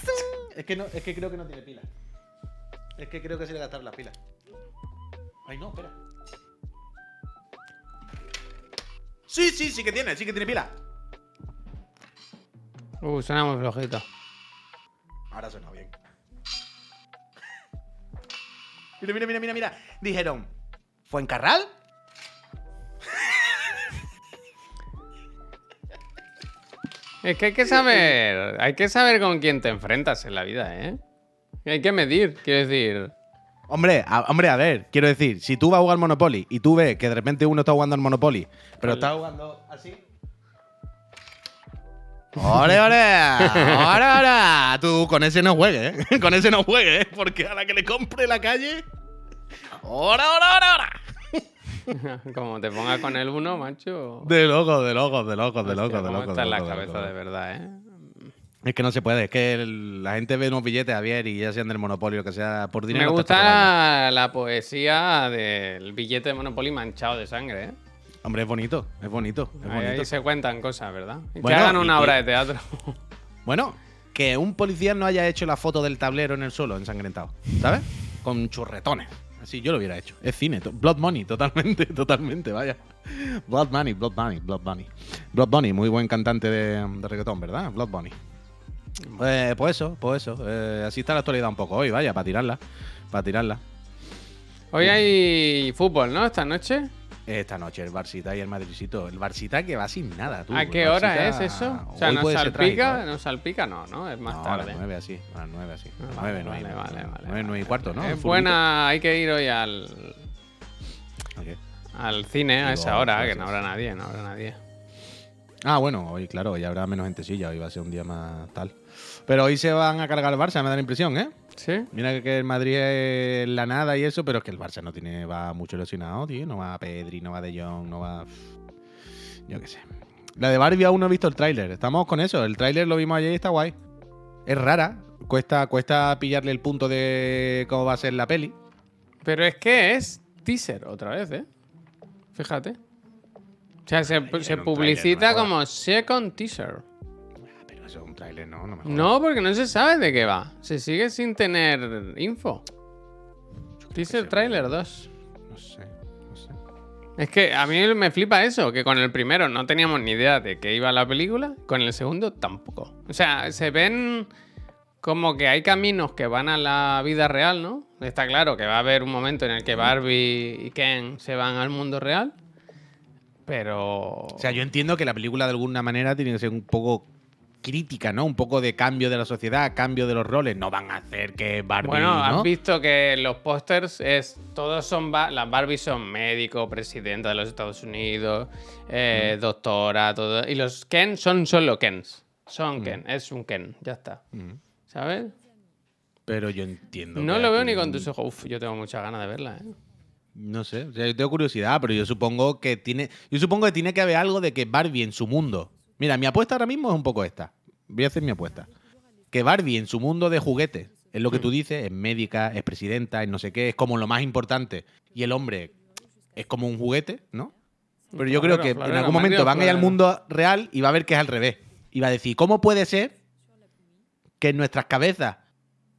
S2: Es que, no, es que creo que no tiene pila. Es que creo que se le gastaron las pilas. Ay, no, espera. Sí, sí, sí que tiene, sí que tiene pila.
S1: Uh, suena muy flojito.
S2: Ahora suena bien. Mira, mira, mira, mira, mira. Dijeron, ¿Fuencarral?
S1: Es que hay que saber. Hay que saber con quién te enfrentas en la vida, ¿eh? Hay que medir, quiero decir.
S2: Hombre, a, hombre, a ver, quiero decir, si tú vas a jugar Monopoly y tú ves que de repente uno está jugando al Monopoly, pero está jugando así. ¡Ore, ore! ¡Ore, ore! Tú con ese no juegues, ¿eh? Con ese no juegues, ¿eh? Porque a la que le compre la calle. ¡Ora, ora, ora, ora!
S1: Como te pongas con el uno, macho.
S2: De loco, de loco, de loco, de loco, de loco.
S1: está en la cabeza de verdad, ¿eh?
S2: Es que no se puede, es que el- la gente ve unos billetes a ver y ya sean del Monopoly o que sea por dinero.
S1: Me gusta la poesía del billete de Monopoly manchado de sangre, ¿eh?
S2: Hombre, es bonito, es bonito, es
S1: Ahí, ahí
S2: bonito.
S1: se cuentan cosas, ¿verdad? Y
S2: Bueno,
S1: que hagan una
S2: y-
S1: obra de teatro.
S2: Bueno, que un policía no haya hecho la foto del tablero en el suelo ensangrentado, ¿sabes? Con churretones Así yo lo hubiera hecho. Es cine. Blood Money, totalmente, totalmente, vaya. Blood Money, Blood Money, Blood Money. Blood Bunny, muy buen cantante de, de reggaetón, ¿verdad? Blood Bunny. Eh, pues eso, pues eso. Eh, así está la actualidad un poco hoy, vaya, para tirarla. Para tirarla.
S1: Hoy hay fútbol, ¿no? Esta noche.
S2: Esta noche el Barcita y el Madridcito. El Barcita que va sin nada, tú.
S1: ¿A qué hora
S2: Barcita-
S1: es eso? O sea, ¿nos salpica? ¿Nos salpica? No, no, es más
S2: No,
S1: tarde.
S2: A las 9 así, a las 9 así. A las 9,
S1: vale,
S2: 9,
S1: vale, vale,
S2: 9, 9 y cuarto, ¿no?
S1: Es buena, hay que ir hoy al, al cine a esa hora, que no habrá nadie, no habrá nadie.
S2: Ah, bueno, hoy, claro, hoy habrá menos gentecilla, hoy va a ser un día más tal. Pero hoy se van a cargar el Barça, me da la impresión, ¿eh?
S1: ¿Sí?
S2: Mira que- el Madrid es la nada y eso, pero es que el Barça no tiene, va mucho lesionado, tío. No va Pedri, no va De Jong, no va. Yo qué sé. La de Barbie aún no he visto el tráiler. Estamos con eso. El tráiler lo vimos ayer y está guay. Es rara. Cuesta, cuesta pillarle el punto de cómo va a ser la peli.
S1: Pero es que es teaser otra vez, ¿eh? Fíjate. O sea, se, publicita como second teaser.
S2: Ah, Pero eso es un tráiler, no, no me jodas.
S1: No, porque no se sabe de qué va. Se sigue sin tener info. Teaser
S2: sé,
S1: trailer 2.
S2: No sé, no sé.
S1: Es que a mí me flipa eso, que con el primero no teníamos ni idea de qué iba la película, con el segundo tampoco. O sea, se ven como que hay caminos que van a la vida real, ¿no? Está claro que va a haber un momento en el que Barbie y Ken se van al mundo real, pero...
S2: O sea, yo entiendo que la película de alguna manera tiene que ser un poco crítica, ¿no? Un poco de cambio de la sociedad, cambio de los roles. No van a hacer que Barbie,
S1: Bueno,
S2: ¿no?
S1: has visto que los pósters es todos son las Barbie son médico, presidenta de los Estados Unidos, eh, doctora, todo y los Ken son solo Kens. Son Ken, es un Ken, ya está. ¿Sabes?
S2: Pero yo entiendo.
S1: No lo veo ni con tus ojos. Uf, yo tengo muchas ganas de verla, ¿eh?
S2: No sé, o sea, yo tengo curiosidad, pero yo supongo que tiene. Yo supongo que tiene que haber algo de que Barbie en su mundo. Mira, mi apuesta ahora mismo es un poco esta. Voy a hacer mi apuesta. Que Barbie en su mundo de juguetes, es lo que tú dices, es médica, es presidenta, es no sé qué, es como lo más importante. Y el hombre es como un juguete, ¿no? Pero yo creo que en algún momento van a ir al mundo real y va a ver que es al revés. Y va a decir, ¿cómo puede ser que en nuestras cabezas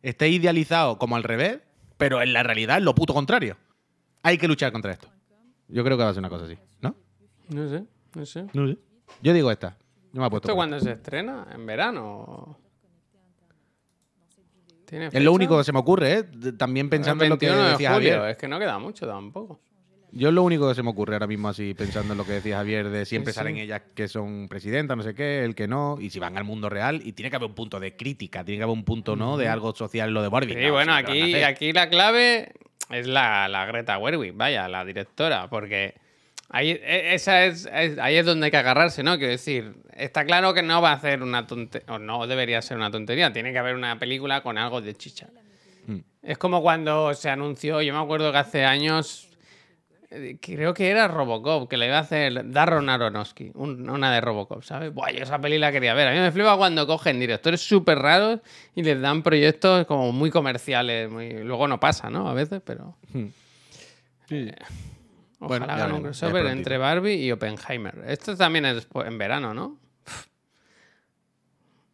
S2: esté idealizado como al revés, pero en la realidad es lo puto contrario? Hay que luchar contra esto. Yo creo que va a ser una cosa así, ¿no?
S1: No sé, no sé.
S2: No sé. Yo digo esta. Me
S1: ¿Esto cuándo se estrena? ¿En verano? ¿Tiene
S2: esta. Es lo único que se me ocurre, ¿eh? También pensando en lo que
S1: 21 de
S2: decía
S1: julio,
S2: Javier.
S1: Es que no queda mucho tampoco.
S2: Yo es lo único que se me ocurre ahora mismo así, pensando en lo que decía Javier, de siempre
S1: Sí, sí.
S2: salen ellas que son presidentas, no sé qué, el que no, y si van al mundo real, y tiene que haber un punto de crítica, tiene que haber un punto, ¿no? De algo social, lo de Barbie.
S1: Sí,
S2: No,
S1: bueno, aquí, aquí la clave es la, la Greta Gerwig, vaya, la directora, porque ahí, e- esa es, es- ahí es donde hay que agarrarse, ¿no? Quiero decir, está claro que no va a hacer una tontería, o no debería ser una tontería, tiene que haber una película con algo de chicha.
S2: Mm.
S1: Es como cuando se anunció, yo me acuerdo que hace años, eh, creo que era Robocop, que le iba a hacer Darren Aronofsky, un- una de Robocop, ¿sabes? Buah, yo esa peli la quería ver. A mí me flipa cuando cogen directores súper raros y les dan proyectos como muy comerciales. Muy... Luego no pasa, ¿no? A veces, pero...
S2: Sí.
S1: Ojalá
S2: Bueno,
S1: hagan un
S2: ya
S1: crossover entre Barbie y Oppenheimer. Esto también es en verano, ¿no?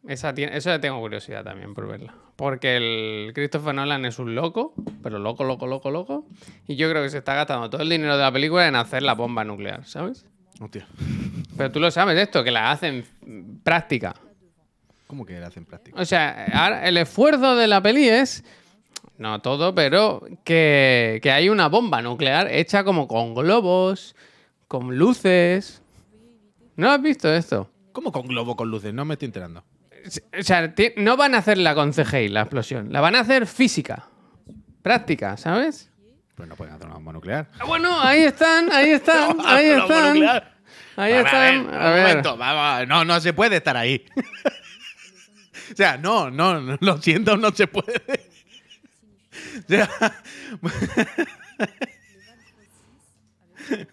S1: Esa tiene, eso ya tengo curiosidad también por verla. Porque el Christopher Nolan es un loco, pero loco, loco, loco, loco. Y yo creo que se está gastando todo el dinero de la película en hacer la bomba nuclear, ¿sabes?
S2: Hostia.
S1: Pero tú lo sabes esto, que la hacen práctica.
S2: ¿Cómo que le hacen práctica?
S1: O sea, el esfuerzo de la peli es, no todo, pero que, que hay una bomba nuclear hecha como con globos, con luces. ¿No has visto esto?
S2: ¿Cómo con globo con luces? No me estoy enterando.
S1: O sea, no van a hacerla con CGI, la explosión. La van a hacer física. Práctica, ¿sabes?
S2: Pues no pueden hacer una bomba nuclear.
S1: Ah, Bueno, ahí están, ahí están, ahí están. Ahí están.
S2: un
S1: A ver.
S2: momento, vamos, no, no se puede estar ahí. o sea, no, no, lo siento, no se puede. Sea,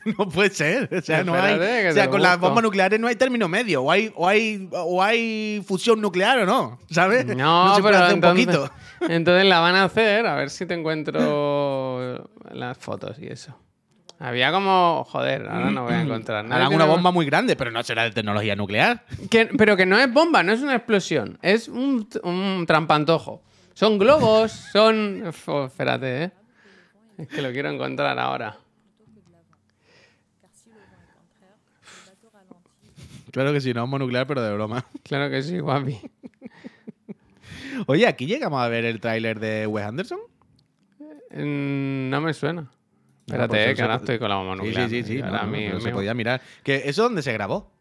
S2: no puede ser. O sea, no hay. O sea, con las bombas nucleares no hay término medio. O hay, o hay, o hay fusión nuclear o no. ¿Sabes?
S1: No,
S2: se puede
S1: pero
S2: hacer un
S1: entonces,
S2: poquito.
S1: entonces la van a hacer, a ver si te encuentro las fotos y eso. Había como, joder, ahora no voy a encontrar nada.
S2: Una bomba muy grande, pero no será de tecnología nuclear.
S1: Que- pero que no es bomba, no es una explosión, es un, un trampantojo. Son globos, son... Espérate, ¿eh? Es que lo quiero encontrar ahora.
S2: Claro que sí, no bomba nuclear, pero de broma.
S1: Claro que sí, guapi.
S2: Oye, aquí llegamos a ver el tráiler de Wes Anderson.
S1: Mm, No me suena.
S2: pues
S1: Espérate, eh,
S2: eso
S1: que ahora estoy con la bomba
S2: Sí,
S1: nuclear.
S2: sí, sí, sí.
S1: Ahora
S2: no, no,
S1: mi-
S2: pero se podía mirar. Que ¿Eso es donde se grabó?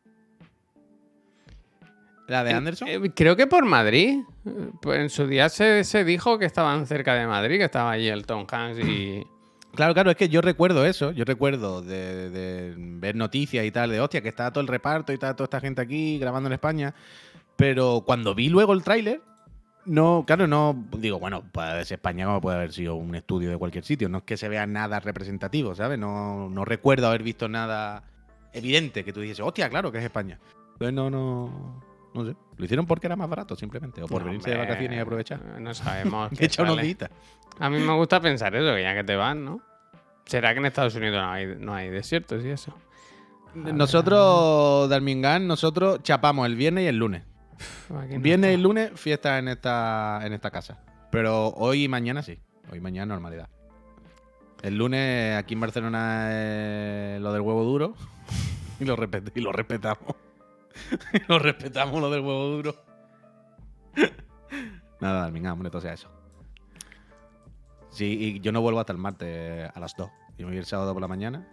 S2: ¿La de Anderson?
S1: Eh, creo que por Madrid. Eh, Pues en su día se, se dijo que estaban cerca de Madrid, que estaba allí el Tom Hanks y.
S2: Claro, claro, es que yo recuerdo eso. Yo recuerdo de, de ver noticias y tal, de hostia, que estaba todo el reparto y está toda esta gente aquí grabando en España. Pero cuando vi luego el tráiler, no, claro, no. Digo, bueno, puede ser España como puede haber sido un estudio de cualquier sitio. No es que se vea nada representativo, ¿sabes? No, no recuerdo haber visto nada evidente que tú dijese, hostia, claro que es España. Entonces no, no. No sé. Lo hicieron porque era más barato, simplemente. O por
S1: No,
S2: venirse de vacaciones y aprovechar.
S1: No sabemos. Qué
S2: echa unos días.
S1: A mí me gusta pensar eso, que ya que te van, ¿no? ¿Será que en Estados Unidos no hay, no hay desiertos y eso?
S2: Nosotros, Darmingan, nosotros chapamos el viernes y el lunes.
S1: No
S2: Viernes y lunes, fiesta en esta, en esta casa. Pero hoy y mañana sí. Hoy y mañana normalidad. El lunes aquí en Barcelona es lo del huevo duro. Y lo, y lo respetamos. Lo respetamos lo del huevo duro. Nada, Darmingan, hombre, todo sea eso. Sí, y yo no vuelvo hasta el martes a las 2. Y me voy el sábado por la mañana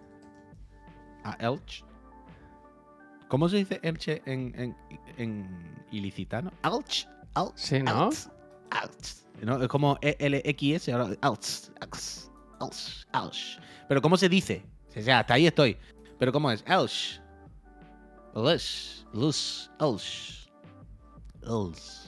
S2: a Elche. ¿Cómo se dice Elche en, en, en ilicitano? Elche. Elche.
S1: Sí, ¿no?
S2: Elche. Elche. No, es como E E-L-X-S, ahora Elche. Elche. Elche. Elche. Pero ¿cómo se dice? O sea, hasta ahí estoy. Pero ¿cómo es? Elche. Elche. Luz. Elche. Elche.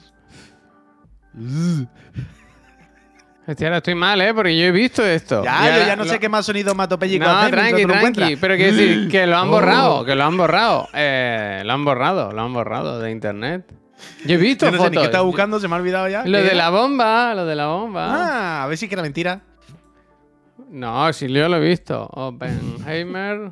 S1: Hostia, ahora estoy mal, ¿eh? Porque yo he visto esto.
S2: Ya, yo ya no
S1: lo-
S2: sé qué más sonido matopéyico
S1: No,
S2: hacer
S1: tranqui, tranqui. Pero quiero decir que lo han
S2: Oh.
S1: borrado, que lo han borrado. Eh, lo han borrado, lo han borrado de internet. Yo he visto
S2: Yo no sé
S1: fotos.
S2: ni qué estaba buscando, se me ha olvidado ya.
S1: Lo
S2: ¿Qué
S1: de
S2: era?
S1: la bomba, lo de la bomba.
S2: Ah, a ver si que era mentira.
S1: No, si yo lo he visto. Oppenheimer.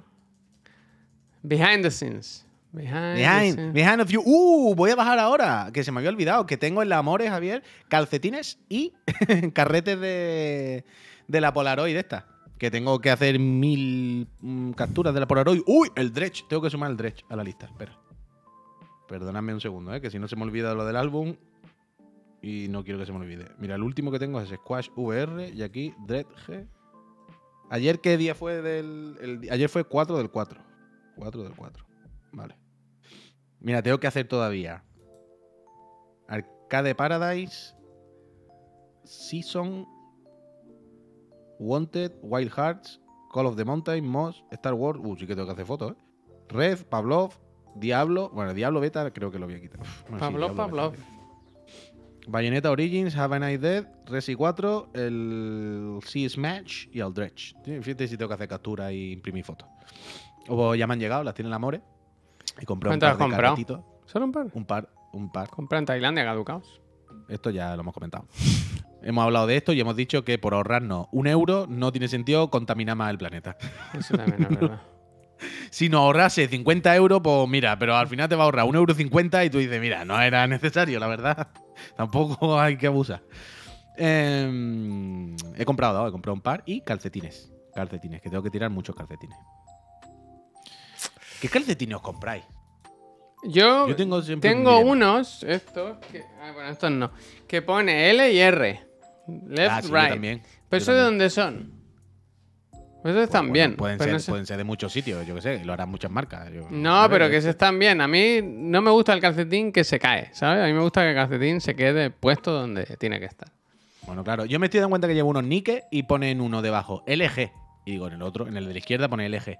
S1: Behind the scenes. Behind,
S2: Behind, of you. Uh, voy a bajar ahora, que se me había olvidado, que tengo en la Amore, Javier, calcetines y carretes de, de la Polaroid esta. Que tengo que hacer mil mm, capturas de la Polaroid. Uy, el Dredge. Tengo que sumar el Dredge a la lista. Espera. Perdóname un segundo, ¿eh? que si no se me olvida lo del álbum. Y no quiero que se me olvide. Mira, el último que tengo es Squash VR y aquí Dredge. Ayer, ¿qué día fue del. el ayer fue 4 del 4. 4 del 4. Vale. Mira, tengo que hacer todavía. Arcade Paradise. Season. Wanted. Wild Hearts. Call of the Mountain. Moss. Star Wars. Uh, sí que tengo que hacer fotos, ¿eh? Red. Pavlov. Diablo. Bueno, Diablo Beta creo que lo voy a quitar. Bueno, sí,
S1: Pavlov, Pavlov.
S2: Bayonetta Origins, Have a Night Dead, Resi 4, el Sea Smash y el Dredge. Sí, Fíjate si tengo que hacer captura y imprimir fotos. O ya me han llegado, las tienen la More. Y compré un
S1: ¿Cuántas
S2: par
S1: has
S2: de
S1: comprado? Solo un par.
S2: Un par, un par.
S1: Compré en Tailandia caducados.
S2: Esto ya lo hemos comentado. hemos hablado de esto y hemos dicho que por ahorrarnos un euro no tiene sentido contaminar más el planeta.
S1: Eso también es verdad.
S2: si nos ahorrase 50 euros, pues mira, pero al final te va a ahorrar un euro 50 y tú dices, mira, no era necesario, la verdad. Tampoco hay que abusar. Em, he comprado, he comprado un par y calcetines. Calcetines, que tengo que tirar muchos calcetines. ¿Qué calcetines os compráis?
S1: Yo,
S2: Yo tengo
S1: unos, estos, que, ah, bueno, estos no, que pone L y R. Left,
S2: Ah, sí, yo
S1: right.
S2: también.
S1: ¿Pero eso de dónde son? Pues esos están
S2: Bueno,
S1: bien.
S2: Pueden, ser,
S1: no, sé-
S2: pueden ser de muchos sitios, yo qué sé, lo harán muchas marcas. yo-
S1: No, pero que se están bien. A mí no me gusta el calcetín que se cae, ¿sabes? A mí me gusta que el calcetín se quede puesto donde tiene que estar.
S2: Bueno, claro, yo me estoy dando cuenta que llevo unos Nike y ponen uno debajo LG. Y digo, en el otro, en el de la izquierda pone LG.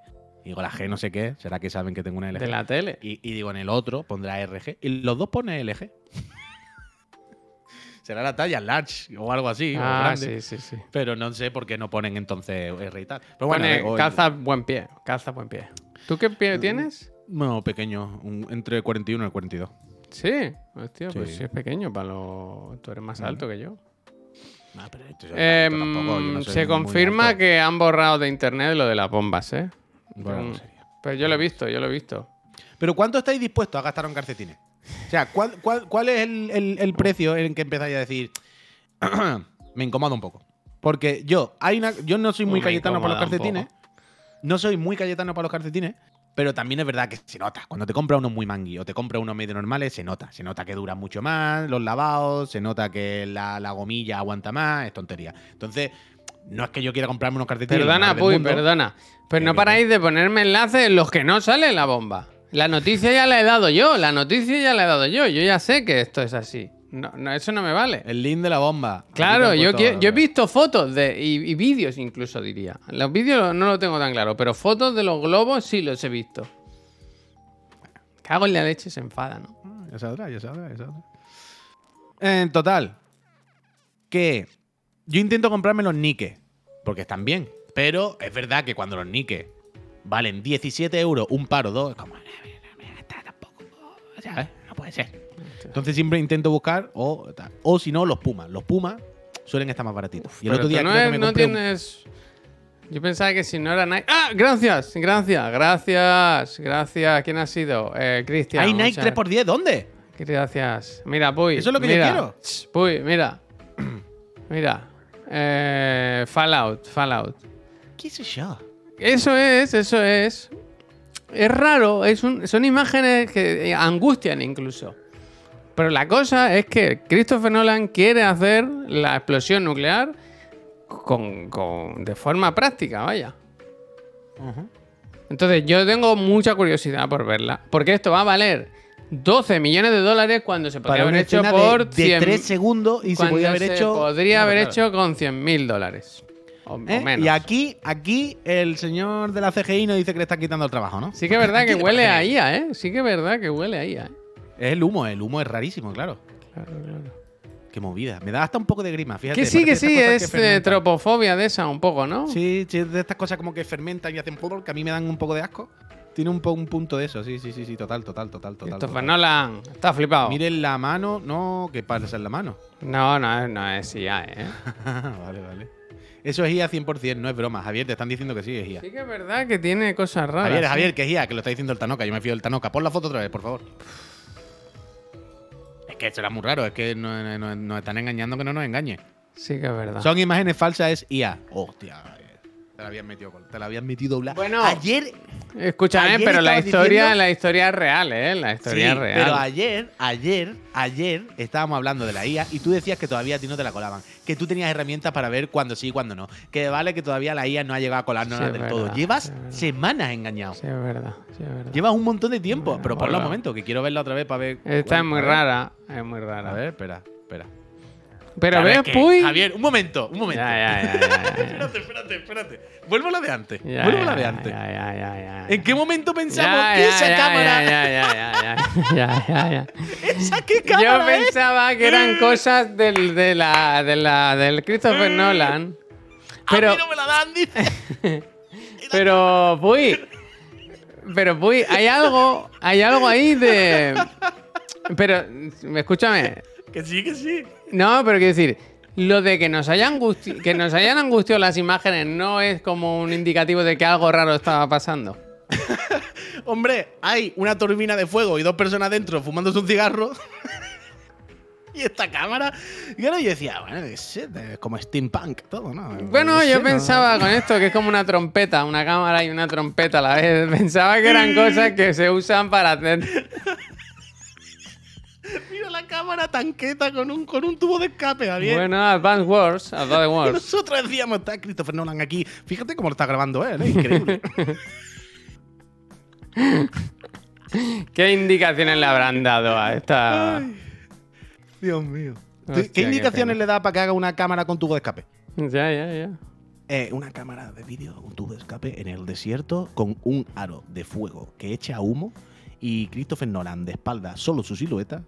S2: Y digo, la G no sé qué, será que saben que tengo una LG.
S1: De la tele.
S2: Y, y digo, en el otro pondrá RG. Y los dos pone LG. será la talla large o algo así. o
S1: Ah,
S2: grande.
S1: sí, sí, sí.
S2: Pero no sé por qué no ponen entonces R y tal. Pero bueno,
S1: Pone calza buen pie, calza buen pie. ¿Tú qué
S2: Mm.
S1: pie tienes?
S2: No, pequeño, un- entre 41 y 42.
S1: Sí, hostia, pues
S2: Sí.
S1: sí es pequeño para lo... Tú eres más alto que yo.
S2: Ah, pero esto-
S1: Em,
S2: tampoco, yo no soy
S1: se confirma que han borrado de internet lo de las bombas, ¿eh?
S2: Bueno, no sería.
S1: Pero yo lo he visto, yo lo he visto.
S2: Pero ¿cuánto estáis dispuestos a gastar en calcetines? O sea, ¿cuál, cuál, cuál es el, el- el precio en que empezáis a decir, me incomoda un poco? Porque yo, hay una, yo no soy muy
S1: Me
S2: cayetano para los calcetines. No soy muy cayetano para los calcetines. Pero también es verdad que se nota. Cuando te compras unos muy mangui o te compras unos medio normales, se nota. Se nota que duran mucho más los lavados, se nota que la, la gomilla aguanta más, es tontería. Entonces, no es que yo quiera comprarme unos calcetines.
S1: Perdona,
S2: mundo.
S1: perdona. Pero
S2: Que-
S1: no paráis de ponerme enlaces en los que no sale la bomba. La noticia ya la he dado yo, la noticia ya la he dado yo. Yo ya sé que esto es así. No, no, eso no me vale.
S2: El link de la bomba.
S1: Claro, yo,
S2: puesto-
S1: quiero- yo he visto fotos de, y, y vídeos incluso diría. Los vídeos no lo tengo tan claro, pero fotos de los globos sí los he visto. Cago en la leche, se enfada, ¿no?
S2: Ah, Ya saldrá, ya saldrá, ya saldrá. En total, que yo intento comprarme los Nike, porque están bien. Pero es verdad que cuando los Nike valen 17 euros un par o dos, es como, "No, no, no, está tampoco, ¿sabes? No puede ser. Entonces siempre intento buscar, o, o si no, los Pumas. Los Pumas suelen estar más baratitos. y el otro día
S1: no,
S2: creo que me
S1: no
S2: un-
S1: tienes... Yo pensaba que si no era Nike... ¡Ah! Gracias, gracias, gracias, gracias. ¿Quién ha sido? Eh, Cristian.
S2: ¿Hay Nike
S1: muchas-
S2: 3x10? ¿Dónde?
S1: Gracias. Mira, Puy.
S2: Eso es lo que yo quiero.
S1: Puy, mira. mira. Eh, Fallout, Fallout.
S2: ¿Qué sé yo?
S1: Eso es, eso es. Es raro, es un- son imágenes que eh, angustian incluso. Pero la cosa es que Christopher Nolan quiere hacer la explosión nuclear con, con- de forma práctica, vaya. Entonces yo tengo mucha curiosidad por verla. Porque esto va a valer 12 millones de dólares cuando se podría
S2: Para
S1: haber hecho por
S2: de,
S1: 100
S2: 3 segundos y se podía haber
S1: se
S2: hecho.
S1: Podría haber
S2: claro.
S1: hecho con 100 mil dólares. O, o
S2: ¿Eh?
S1: menos.
S2: Y aquí, aquí el señor de la CGI nos dice que le está quitando el trabajo, ¿no?
S1: Sí que es verdad que
S2: ¿Qué te
S1: huele a IA, ¿eh? Sí que es verdad que huele a IA, ¿eh?
S2: Es el humo, el humo es rarísimo, claro.
S1: Claro, claro.
S2: Qué movida. Me da hasta un poco de grima, fíjate.
S1: Que sí, que sí, es
S2: que
S1: tropofobia de esa un poco, ¿no?
S2: Sí, sí, es de estas cosas como que fermentan y hacen polvo, que a mí me dan un poco de asco. Tiene un, po- un punto de eso, sí, sí, sí, sí, total, total, total, total.
S1: Christopher
S2: total.
S1: Nolan, está flipado.
S2: Miren la mano, no, ¿qué pasa en la mano?
S1: No, no, es- no es IA, ¿eh?
S2: vale, vale. Eso es IA 100%, no es broma. Javier, te están diciendo que sí, es IA.
S1: Sí que es verdad que tiene cosas raras.
S2: Javier. Javier, que es IA, que lo está diciendo el Tanoca. Yo me fío del Tanoca. Pon la foto otra vez, por favor. Es que era muy raro, es que nos, nos- nos están engañando que no nos engañe.
S1: Sí que es verdad.
S2: Son imágenes falsas, es IA. Hostia, te la habían metido, te la habían metido bla-
S1: Bueno.
S2: ayer.
S1: Escúchame,
S2: ayer
S1: pero la historia,
S2: diciendo-
S1: la historia es real, ¿eh? La historia
S2: Sí,
S1: es real.
S2: pero ayer, ayer, ayer estábamos hablando de la IA y tú decías que todavía a ti no te la colaban. Que tú tenías herramientas para ver cuándo sí y cuándo no. Que vale que todavía la IA no ha llegado a colarnos
S1: Sí,
S2: del
S1: verdad,
S2: todo. Llevas
S1: sí,
S2: semanas engañado.
S1: Sí, es verdad, sí, es verdad.
S2: Llevas un montón de tiempo,
S1: Bueno,
S2: pero un
S1: hola.
S2: momento, que quiero verla otra vez para ver.
S1: Esta es muy rara, es muy rara.
S2: A ver, espera, espera.
S1: Pero
S2: ¿Sabes
S1: ves? Puy.
S2: Javier, un momento, un momento.
S1: Ya, ya, ya,
S2: espérate, espérate, espérate. Vuelvo a la de antes. Vuelvo a la de antes.
S1: ya, ya, ya, ya.
S2: ¿En qué momento pensamos que esa cámara.
S1: Ya.
S2: ¿Esa qué
S1: Yo
S2: cámara es?
S1: pensaba que eran cosas del, de la, de la, del Christopher Nolan. Pero,
S2: A mí no me la dan, dice.
S1: pero, Puy. Pero, Puy, hay algo, hay algo ahí de. Pero, escúchame.
S2: Que sí, que sí.
S1: No, pero quiero decir, lo de que nos hayan que nos hayan angustiado las imágenes no es como un indicativo de que algo raro estaba pasando.
S2: Hombre, hay una turbina de fuego y dos personas dentro fumándose un cigarro. y esta cámara. Y claro, yo decía, bueno, es, como steampunk todo, ¿no?
S1: Bueno, yo pensaba con esto que es como una trompeta, una cámara y una trompeta a la vez. Pensaba que eran cosas que se usan para hacer.
S2: Cámara tanqueta con un, con un tubo de escape, Javier.
S1: Bueno, Advanced Wars, Advanced
S2: Y
S1: Wars.
S2: nosotros decíamos, está Christopher Nolan aquí. Fíjate cómo lo está grabando él, ¿eh? Increíble.
S1: ¿Qué indicaciones le habrán dado a esta?
S2: Dios mío.
S1: Hostia,
S2: ¿Qué indicaciones le da para que haga una cámara con tubo de escape?
S1: Ya, ya, ya.
S2: Eh, una cámara de vídeo, un tubo de escape en el desierto con un aro de fuego que echa humo y Christopher Nolan de espalda, solo su silueta,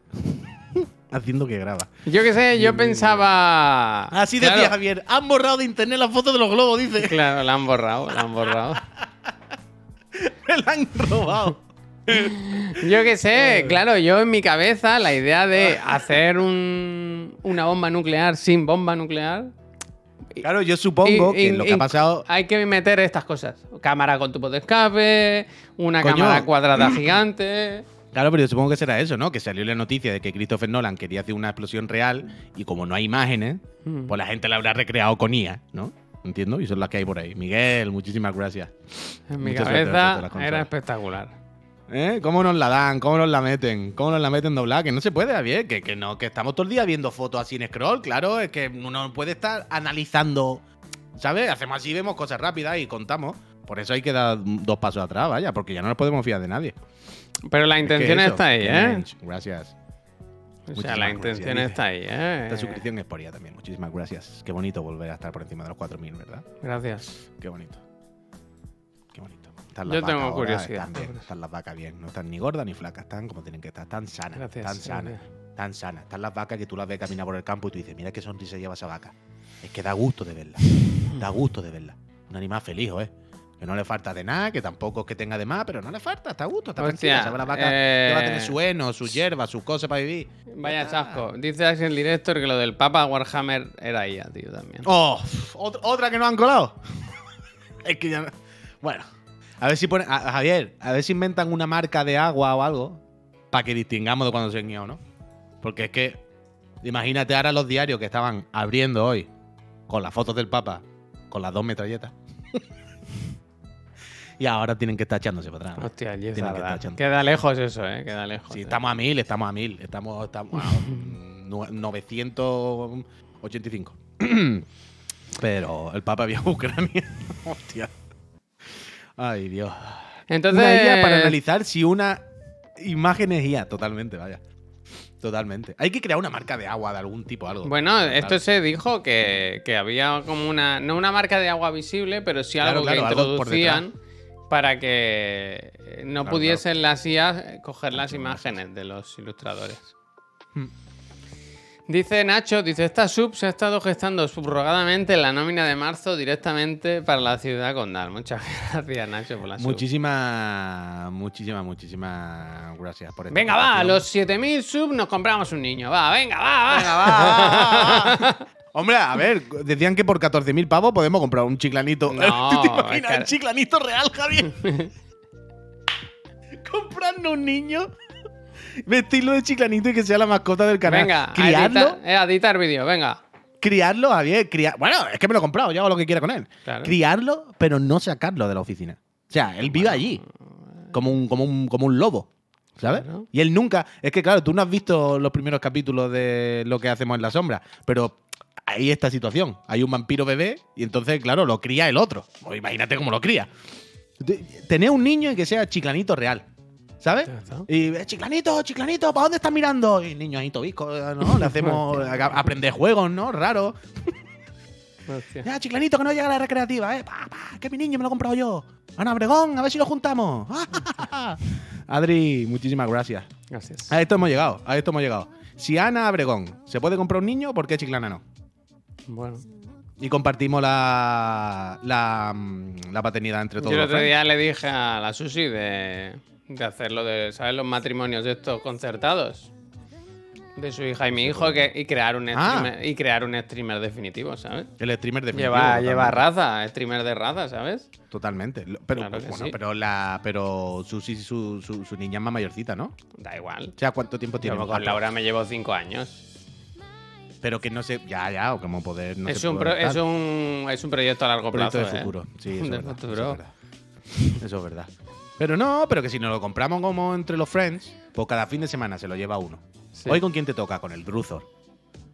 S2: haciendo que graba.
S1: Yo qué sé, yo pensaba.
S2: Así
S1: Claro,
S2: decía Javier, han borrado de internet las fotos de los globos, dice.
S1: Claro, la han borrado, la han borrado.
S2: La han robado.
S1: Yo qué sé, claro, yo en mi cabeza la idea de hacer un- una bomba nuclear sin bomba nuclear.
S2: Claro, yo supongo
S1: y-
S2: que
S1: y-
S2: lo que ha pasado.
S1: Hay que meter estas cosas: cámara con tubo de escape, una
S2: Coño.
S1: cámara cuadrada gigante.
S2: Claro, pero yo supongo que será eso, ¿no? Que salió la noticia de que Christopher Nolan quería hacer una explosión real y como no hay imágenes,
S1: Mm.
S2: pues la gente la habrá recreado con IA, ¿no? Entiendo, y son las que hay por ahí. Miguel, muchísimas gracias.
S1: En mi
S2: Mucha
S1: cabeza era espectacular.
S2: ¿Eh? ¿Cómo nos la dan? ¿Cómo nos la meten? ¿Cómo nos la meten doblada? Que no se puede, Javier. Que, que no, que estamos todo el día viendo fotos así en scroll. Claro, es que uno no puede estar analizando. ¿Sabes? Hacemos así, vemos cosas rápidas y contamos. Por eso hay que dar dos pasos atrás, vaya, porque ya no nos podemos fiar de nadie.
S1: Pero la
S2: Es que
S1: intención está ahí, ¿eh?
S2: Gracias.
S1: O sea, la intención está ahí, ¿eh?
S2: Esta suscripción es por ella también. Muchísimas gracias. Qué bonito volver a estar por encima de los 4.000, ¿verdad?
S1: Gracias.
S2: Qué bonito. Están
S1: Yo tengo
S2: ahora,
S1: curiosidad.
S2: Están, bien, están las vacas bien. No están ni gordas ni flacas. Están como tienen que estar. Tan sanas.
S1: Gracias,
S2: Tan sanas.
S1: gracias.
S2: Tan sanas. Están las vacas que tú las ves caminar por el campo y tú dices, mira qué sonrisa lleva esa vaca. Es que da gusto de verla. Da gusto de verla. Un animal feliz, ¿eh? Que no le falta de nada, que tampoco es que tenga de más, pero no le falta, está a gusto, está
S1: Hostia,
S2: tranquila. Sabe la vaca que va a tener
S1: eh,
S2: su heno, sus cosas para vivir.
S1: Vaya
S2: Ya.
S1: chasco. Dice Axel Director que lo del Papa Warhammer era IA, tío, también.
S2: ¡Oh! ot- ¿Otra que no han colado? es que ya no- Bueno, a ver si ponen. a- Javier, a ver si inventan una marca de agua o algo para que distingamos de cuando se guió, ¿no? Porque es que. Imagínate ahora los diarios que estaban abriendo hoy con las fotos del Papa, con las dos metralletas. y ahora tienen que estar echándose para atrás.
S1: Hostia,
S2: Tienen que estar.
S1: Queda lejos eso, ¿eh? Queda lejos.
S2: Sí,
S1: eh.
S2: estamos a mil, estamos a mil. Estamos, estamos a nu- 985. Pero el Papa había Ucrania. Hostia. Ay, Dios.
S1: Entonces,
S2: Una guía para analizar si una imagen es IA. Totalmente, vaya. Totalmente. Hay que crear una marca de agua de algún tipo, algo.
S1: Bueno,
S2: Claro.
S1: esto se dijo que, que había como una. No una marca de agua visible, pero sí algo
S2: claro,
S1: que
S2: algo
S1: introducían para que no pudiesen las IA coger las imágenes de los ilustradores.
S2: Hmm.
S1: Dice Nacho, dice, esta sub se ha estado gestando subrogadamente en la nómina de marzo directamente para la ciudad condal. Muchas gracias, Nacho, por la sub.
S2: Muchísimas, muchísimas, muchísimas gracias por esta
S1: Venga, va, a los 7000 subs nos compramos un niño. Va, venga, va, va.
S2: Venga, va, va, va, va. Hombre, a ver, decían que por 14.000 pavos podemos comprar un chiclanito.
S1: No,
S2: ¿Tú te
S1: es
S2: imaginas
S1: que-
S2: un chiclanito real, Javier? Comprando un niño, vestirlo de chiclanito y que sea la mascota del canal.
S1: Venga,
S2: criarlo,
S1: editar, eh, editar vídeo, venga.
S2: criarlo, Javier. criar- Bueno, es que me lo he comprado, yo hago lo que quiera con él.
S1: Claro.
S2: Criarlo, pero no sacarlo de la oficina. O sea, él vive allí, como un, como un, como un lobo. ¿Sabes?
S1: Claro.
S2: Y él nunca. Es que, claro, tú no has visto los primeros capítulos de lo que hacemos en la sombra, pero hay esta situación. Hay un vampiro bebé y entonces, claro, lo cría el otro. Pues imagínate cómo lo cría. Te- Tener un niño y que sea chiclanito real. ¿Sabes? Y eh, chiclanito, chiclanito, ¿para dónde estás mirando? Y el niño ahí tobisco, ¿no? Le hacemos aprender juegos, ¿no? Raro.
S1: Hostia.
S2: Ya, chiclanito, que no llega a la recreativa, ¿eh? Pa, pa, que mi niño me lo he comprado yo. Ana Obregón, a ver si lo juntamos. Adri, muchísimas gracias.
S1: Gracias.
S2: A esto hemos llegado, a esto hemos llegado. Si Ana Abregón se puede comprar un niño, ¿por qué Chiclana no?
S1: Bueno.
S2: Y compartimos la, la, la paternidad entre todos.
S1: Yo el otro día le dije a la Susi de, de hacerlo de, ¿sabes? Los matrimonios estos concertados. De su hija y mi hijo que, y crear un
S2: Ah.
S1: streamer, y crear un streamer definitivo, ¿sabes?
S2: El streamer definitivo.
S1: Lleva, lleva raza, streamer de raza, ¿sabes?
S2: Totalmente. Pero,
S1: Claro que
S2: bueno,
S1: sí.
S2: pero la, pero Susi, su, su, su niña es más mayorcita, ¿no?
S1: Da igual.
S2: O sea, ¿cuánto tiempo tiene?
S1: Yo con Laura me llevo cinco años.
S2: Pero que no sé, ya, ya, o como poder. No
S1: es,
S2: se
S1: un pro- es, un, es un proyecto a largo
S2: proyecto
S1: plazo.
S2: de
S1: ¿eh?
S2: futuro. Sí, eso,
S1: De
S2: es verdad,
S1: futuro.
S2: eso es verdad. Eso es verdad. Pero no, pero que si nos lo compramos como entre los friends, pues cada fin de semana se lo lleva uno.
S1: Sí.
S2: Hoy con quién te toca, con el Druzor.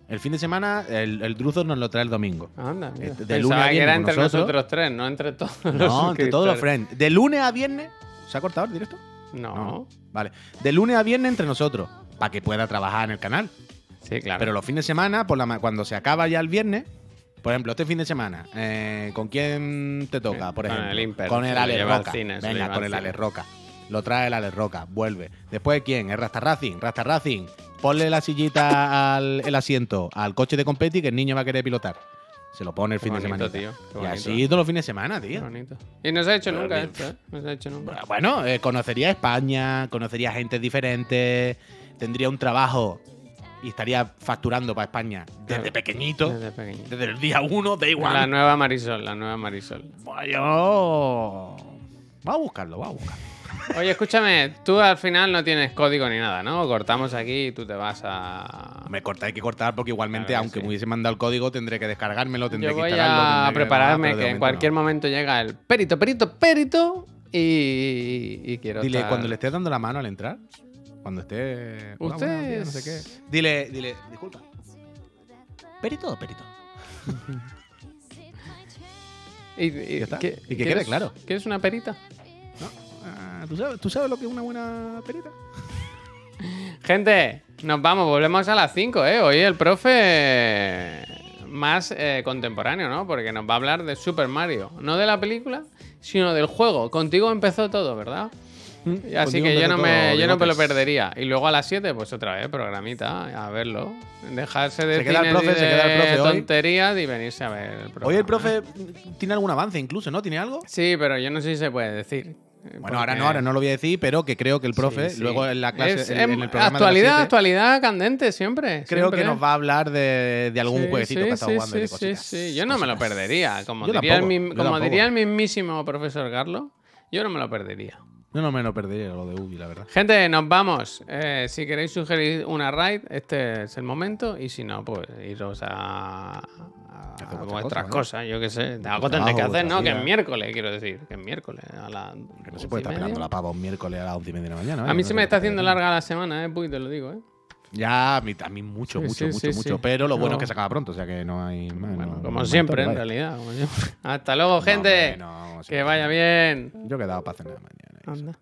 S2: El fin de semana, el, el Druzor nos lo trae el domingo.
S1: Anda, mira.
S2: Este, de lunes a
S1: que era
S2: viernes
S1: entre
S2: nosotros.
S1: nosotros tres, no entre todos los
S2: No, entre todos los friends. De lunes a viernes. ¿Se ha cortado el directo?
S1: No.
S2: Vale. De lunes a viernes entre nosotros. Para que pueda trabajar en el canal.
S1: Sí, claro.
S2: Pero los fines de semana, por la cuando se acaba ya el viernes, por ejemplo, este fin de semana, eh, ¿con quién te toca? Por
S1: Con
S2: ejemplo,
S1: el Imper,
S2: con el Ale Roca.
S1: cine,
S2: Venga, con el Ale. Roca. Lo trae el Ale Roca, vuelve. Después, ¿quién? Es Rasta Racing. Rasta Racing. Ponle la sillita al el asiento al coche de competi que el niño va a querer pilotar. Se lo pone el
S1: Qué
S2: fin de semana.
S1: tío,
S2: Y así todos los fines de semana,
S1: Qué
S2: tío.
S1: bonito. Y no se ha hecho
S2: Pero
S1: nunca
S2: bien.
S1: esto, ¿eh? No se ha hecho nunca.
S2: Bueno, eh, conocería España, conocería gente diferente, tendría un trabajo y estaría facturando para España desde pequeñito,
S1: Desde pequeño.
S2: desde el día uno, da igual.
S1: La nueva Marisol, la nueva Marisol.
S2: Bueno, va a buscarlo, va a buscarlo.
S1: Oye, escúchame, tú al final no tienes código ni nada, ¿no? Cortamos aquí y tú te vas a.
S2: Me corta, hay que cortar porque igualmente,
S1: Claro
S2: aunque
S1: sí.
S2: me hubiese mandado el código, tendré que descargármelo, tendré
S1: Yo
S2: que instalarlo.
S1: a
S2: que
S1: prepararme que en cualquier
S2: no.
S1: momento llega el perito, perito, perito y, y quiero
S2: Dile,
S1: estar-
S2: cuando le estés dando la mano al entrar, cuando esté. Hola, buenos días, no sé qué.
S1: Ustedes-
S2: Dile, dile, disculpa. ¿Perito o perito?
S1: Y, y-
S2: Ya está.
S1: ¿qué-
S2: Y que
S1: quieres-
S2: quede claro.
S1: ¿Quieres una perita?
S2: Ah, ¿tú, sabes, ¿Tú sabes lo que es una buena perita?
S1: Gente, nos vamos, volvemos a las 5, ¿eh? Hoy el profe más eh, contemporáneo, ¿no? Porque nos va a hablar de Super Mario. No de la película, sino del juego. Contigo empezó todo, ¿verdad? Y Así que yo no, me, yo no me lo perdería. Y luego a las 7, pues otra vez, programita, a verlo. Dejarse de
S2: Se queda el profe, se queda el
S1: de
S2: profe hoy.
S1: tonterías y venirse a ver el programa.
S2: Hoy el profe tiene algún avance incluso, ¿no? ¿Tiene algo?
S1: Sí, pero yo no sé si se puede decir.
S2: Bueno, ahora no, ahora no lo voy a decir, pero que creo que el profe,
S1: Sí, sí.
S2: luego en la clase,
S1: Es-
S2: en, en
S1: em,
S2: el programa
S1: actualidad,
S2: de las
S1: actualidad candente siempre.
S2: creo
S1: siempre.
S2: que nos va a hablar de, de algún
S1: Sí,
S2: jueguecito que ha estado
S1: sí,
S2: jugando y de cositas.
S1: sí, sí. Yo no me lo perdería. Como,
S2: Yo
S1: diría,
S2: tampoco,
S1: el, como diría el mismísimo profesor Carlos, yo no me lo perdería.
S2: Yo no me lo perdería lo de Ubi, la verdad.
S1: Gente, nos vamos. Eh, si queréis sugerir una raid, este es el momento. Y si no, pues iros a, a
S2: Hacer vuestras
S1: vuestras
S2: cosas.
S1: Yo qué sé. Algo tendréis que hacer, ¿no? Que es miércoles, quiero decir. Que es miércoles. A la
S2: Que no se puede estar esperando la pava un miércoles a las once y media de la mañana.
S1: A
S2: oye,
S1: mí
S2: no
S1: se me está haciendo larga la semana, ¿eh? Puy, te lo digo, ¿eh?
S2: Ya, a mí, a mí mucho,
S1: Sí,
S2: mucho,
S1: sí,
S2: mucho,
S1: sí,
S2: mucho.
S1: sí.
S2: Pero lo bueno
S1: No.
S2: es que se acaba pronto, o sea que no hay.
S1: Bueno,
S2: no-
S1: como
S2: no-
S1: siempre, en realidad. como. Hasta luego, gente.
S2: no, a
S1: que vaya bien.
S2: Yo he quedado para cenar mañana. Y eso.
S1: Anda.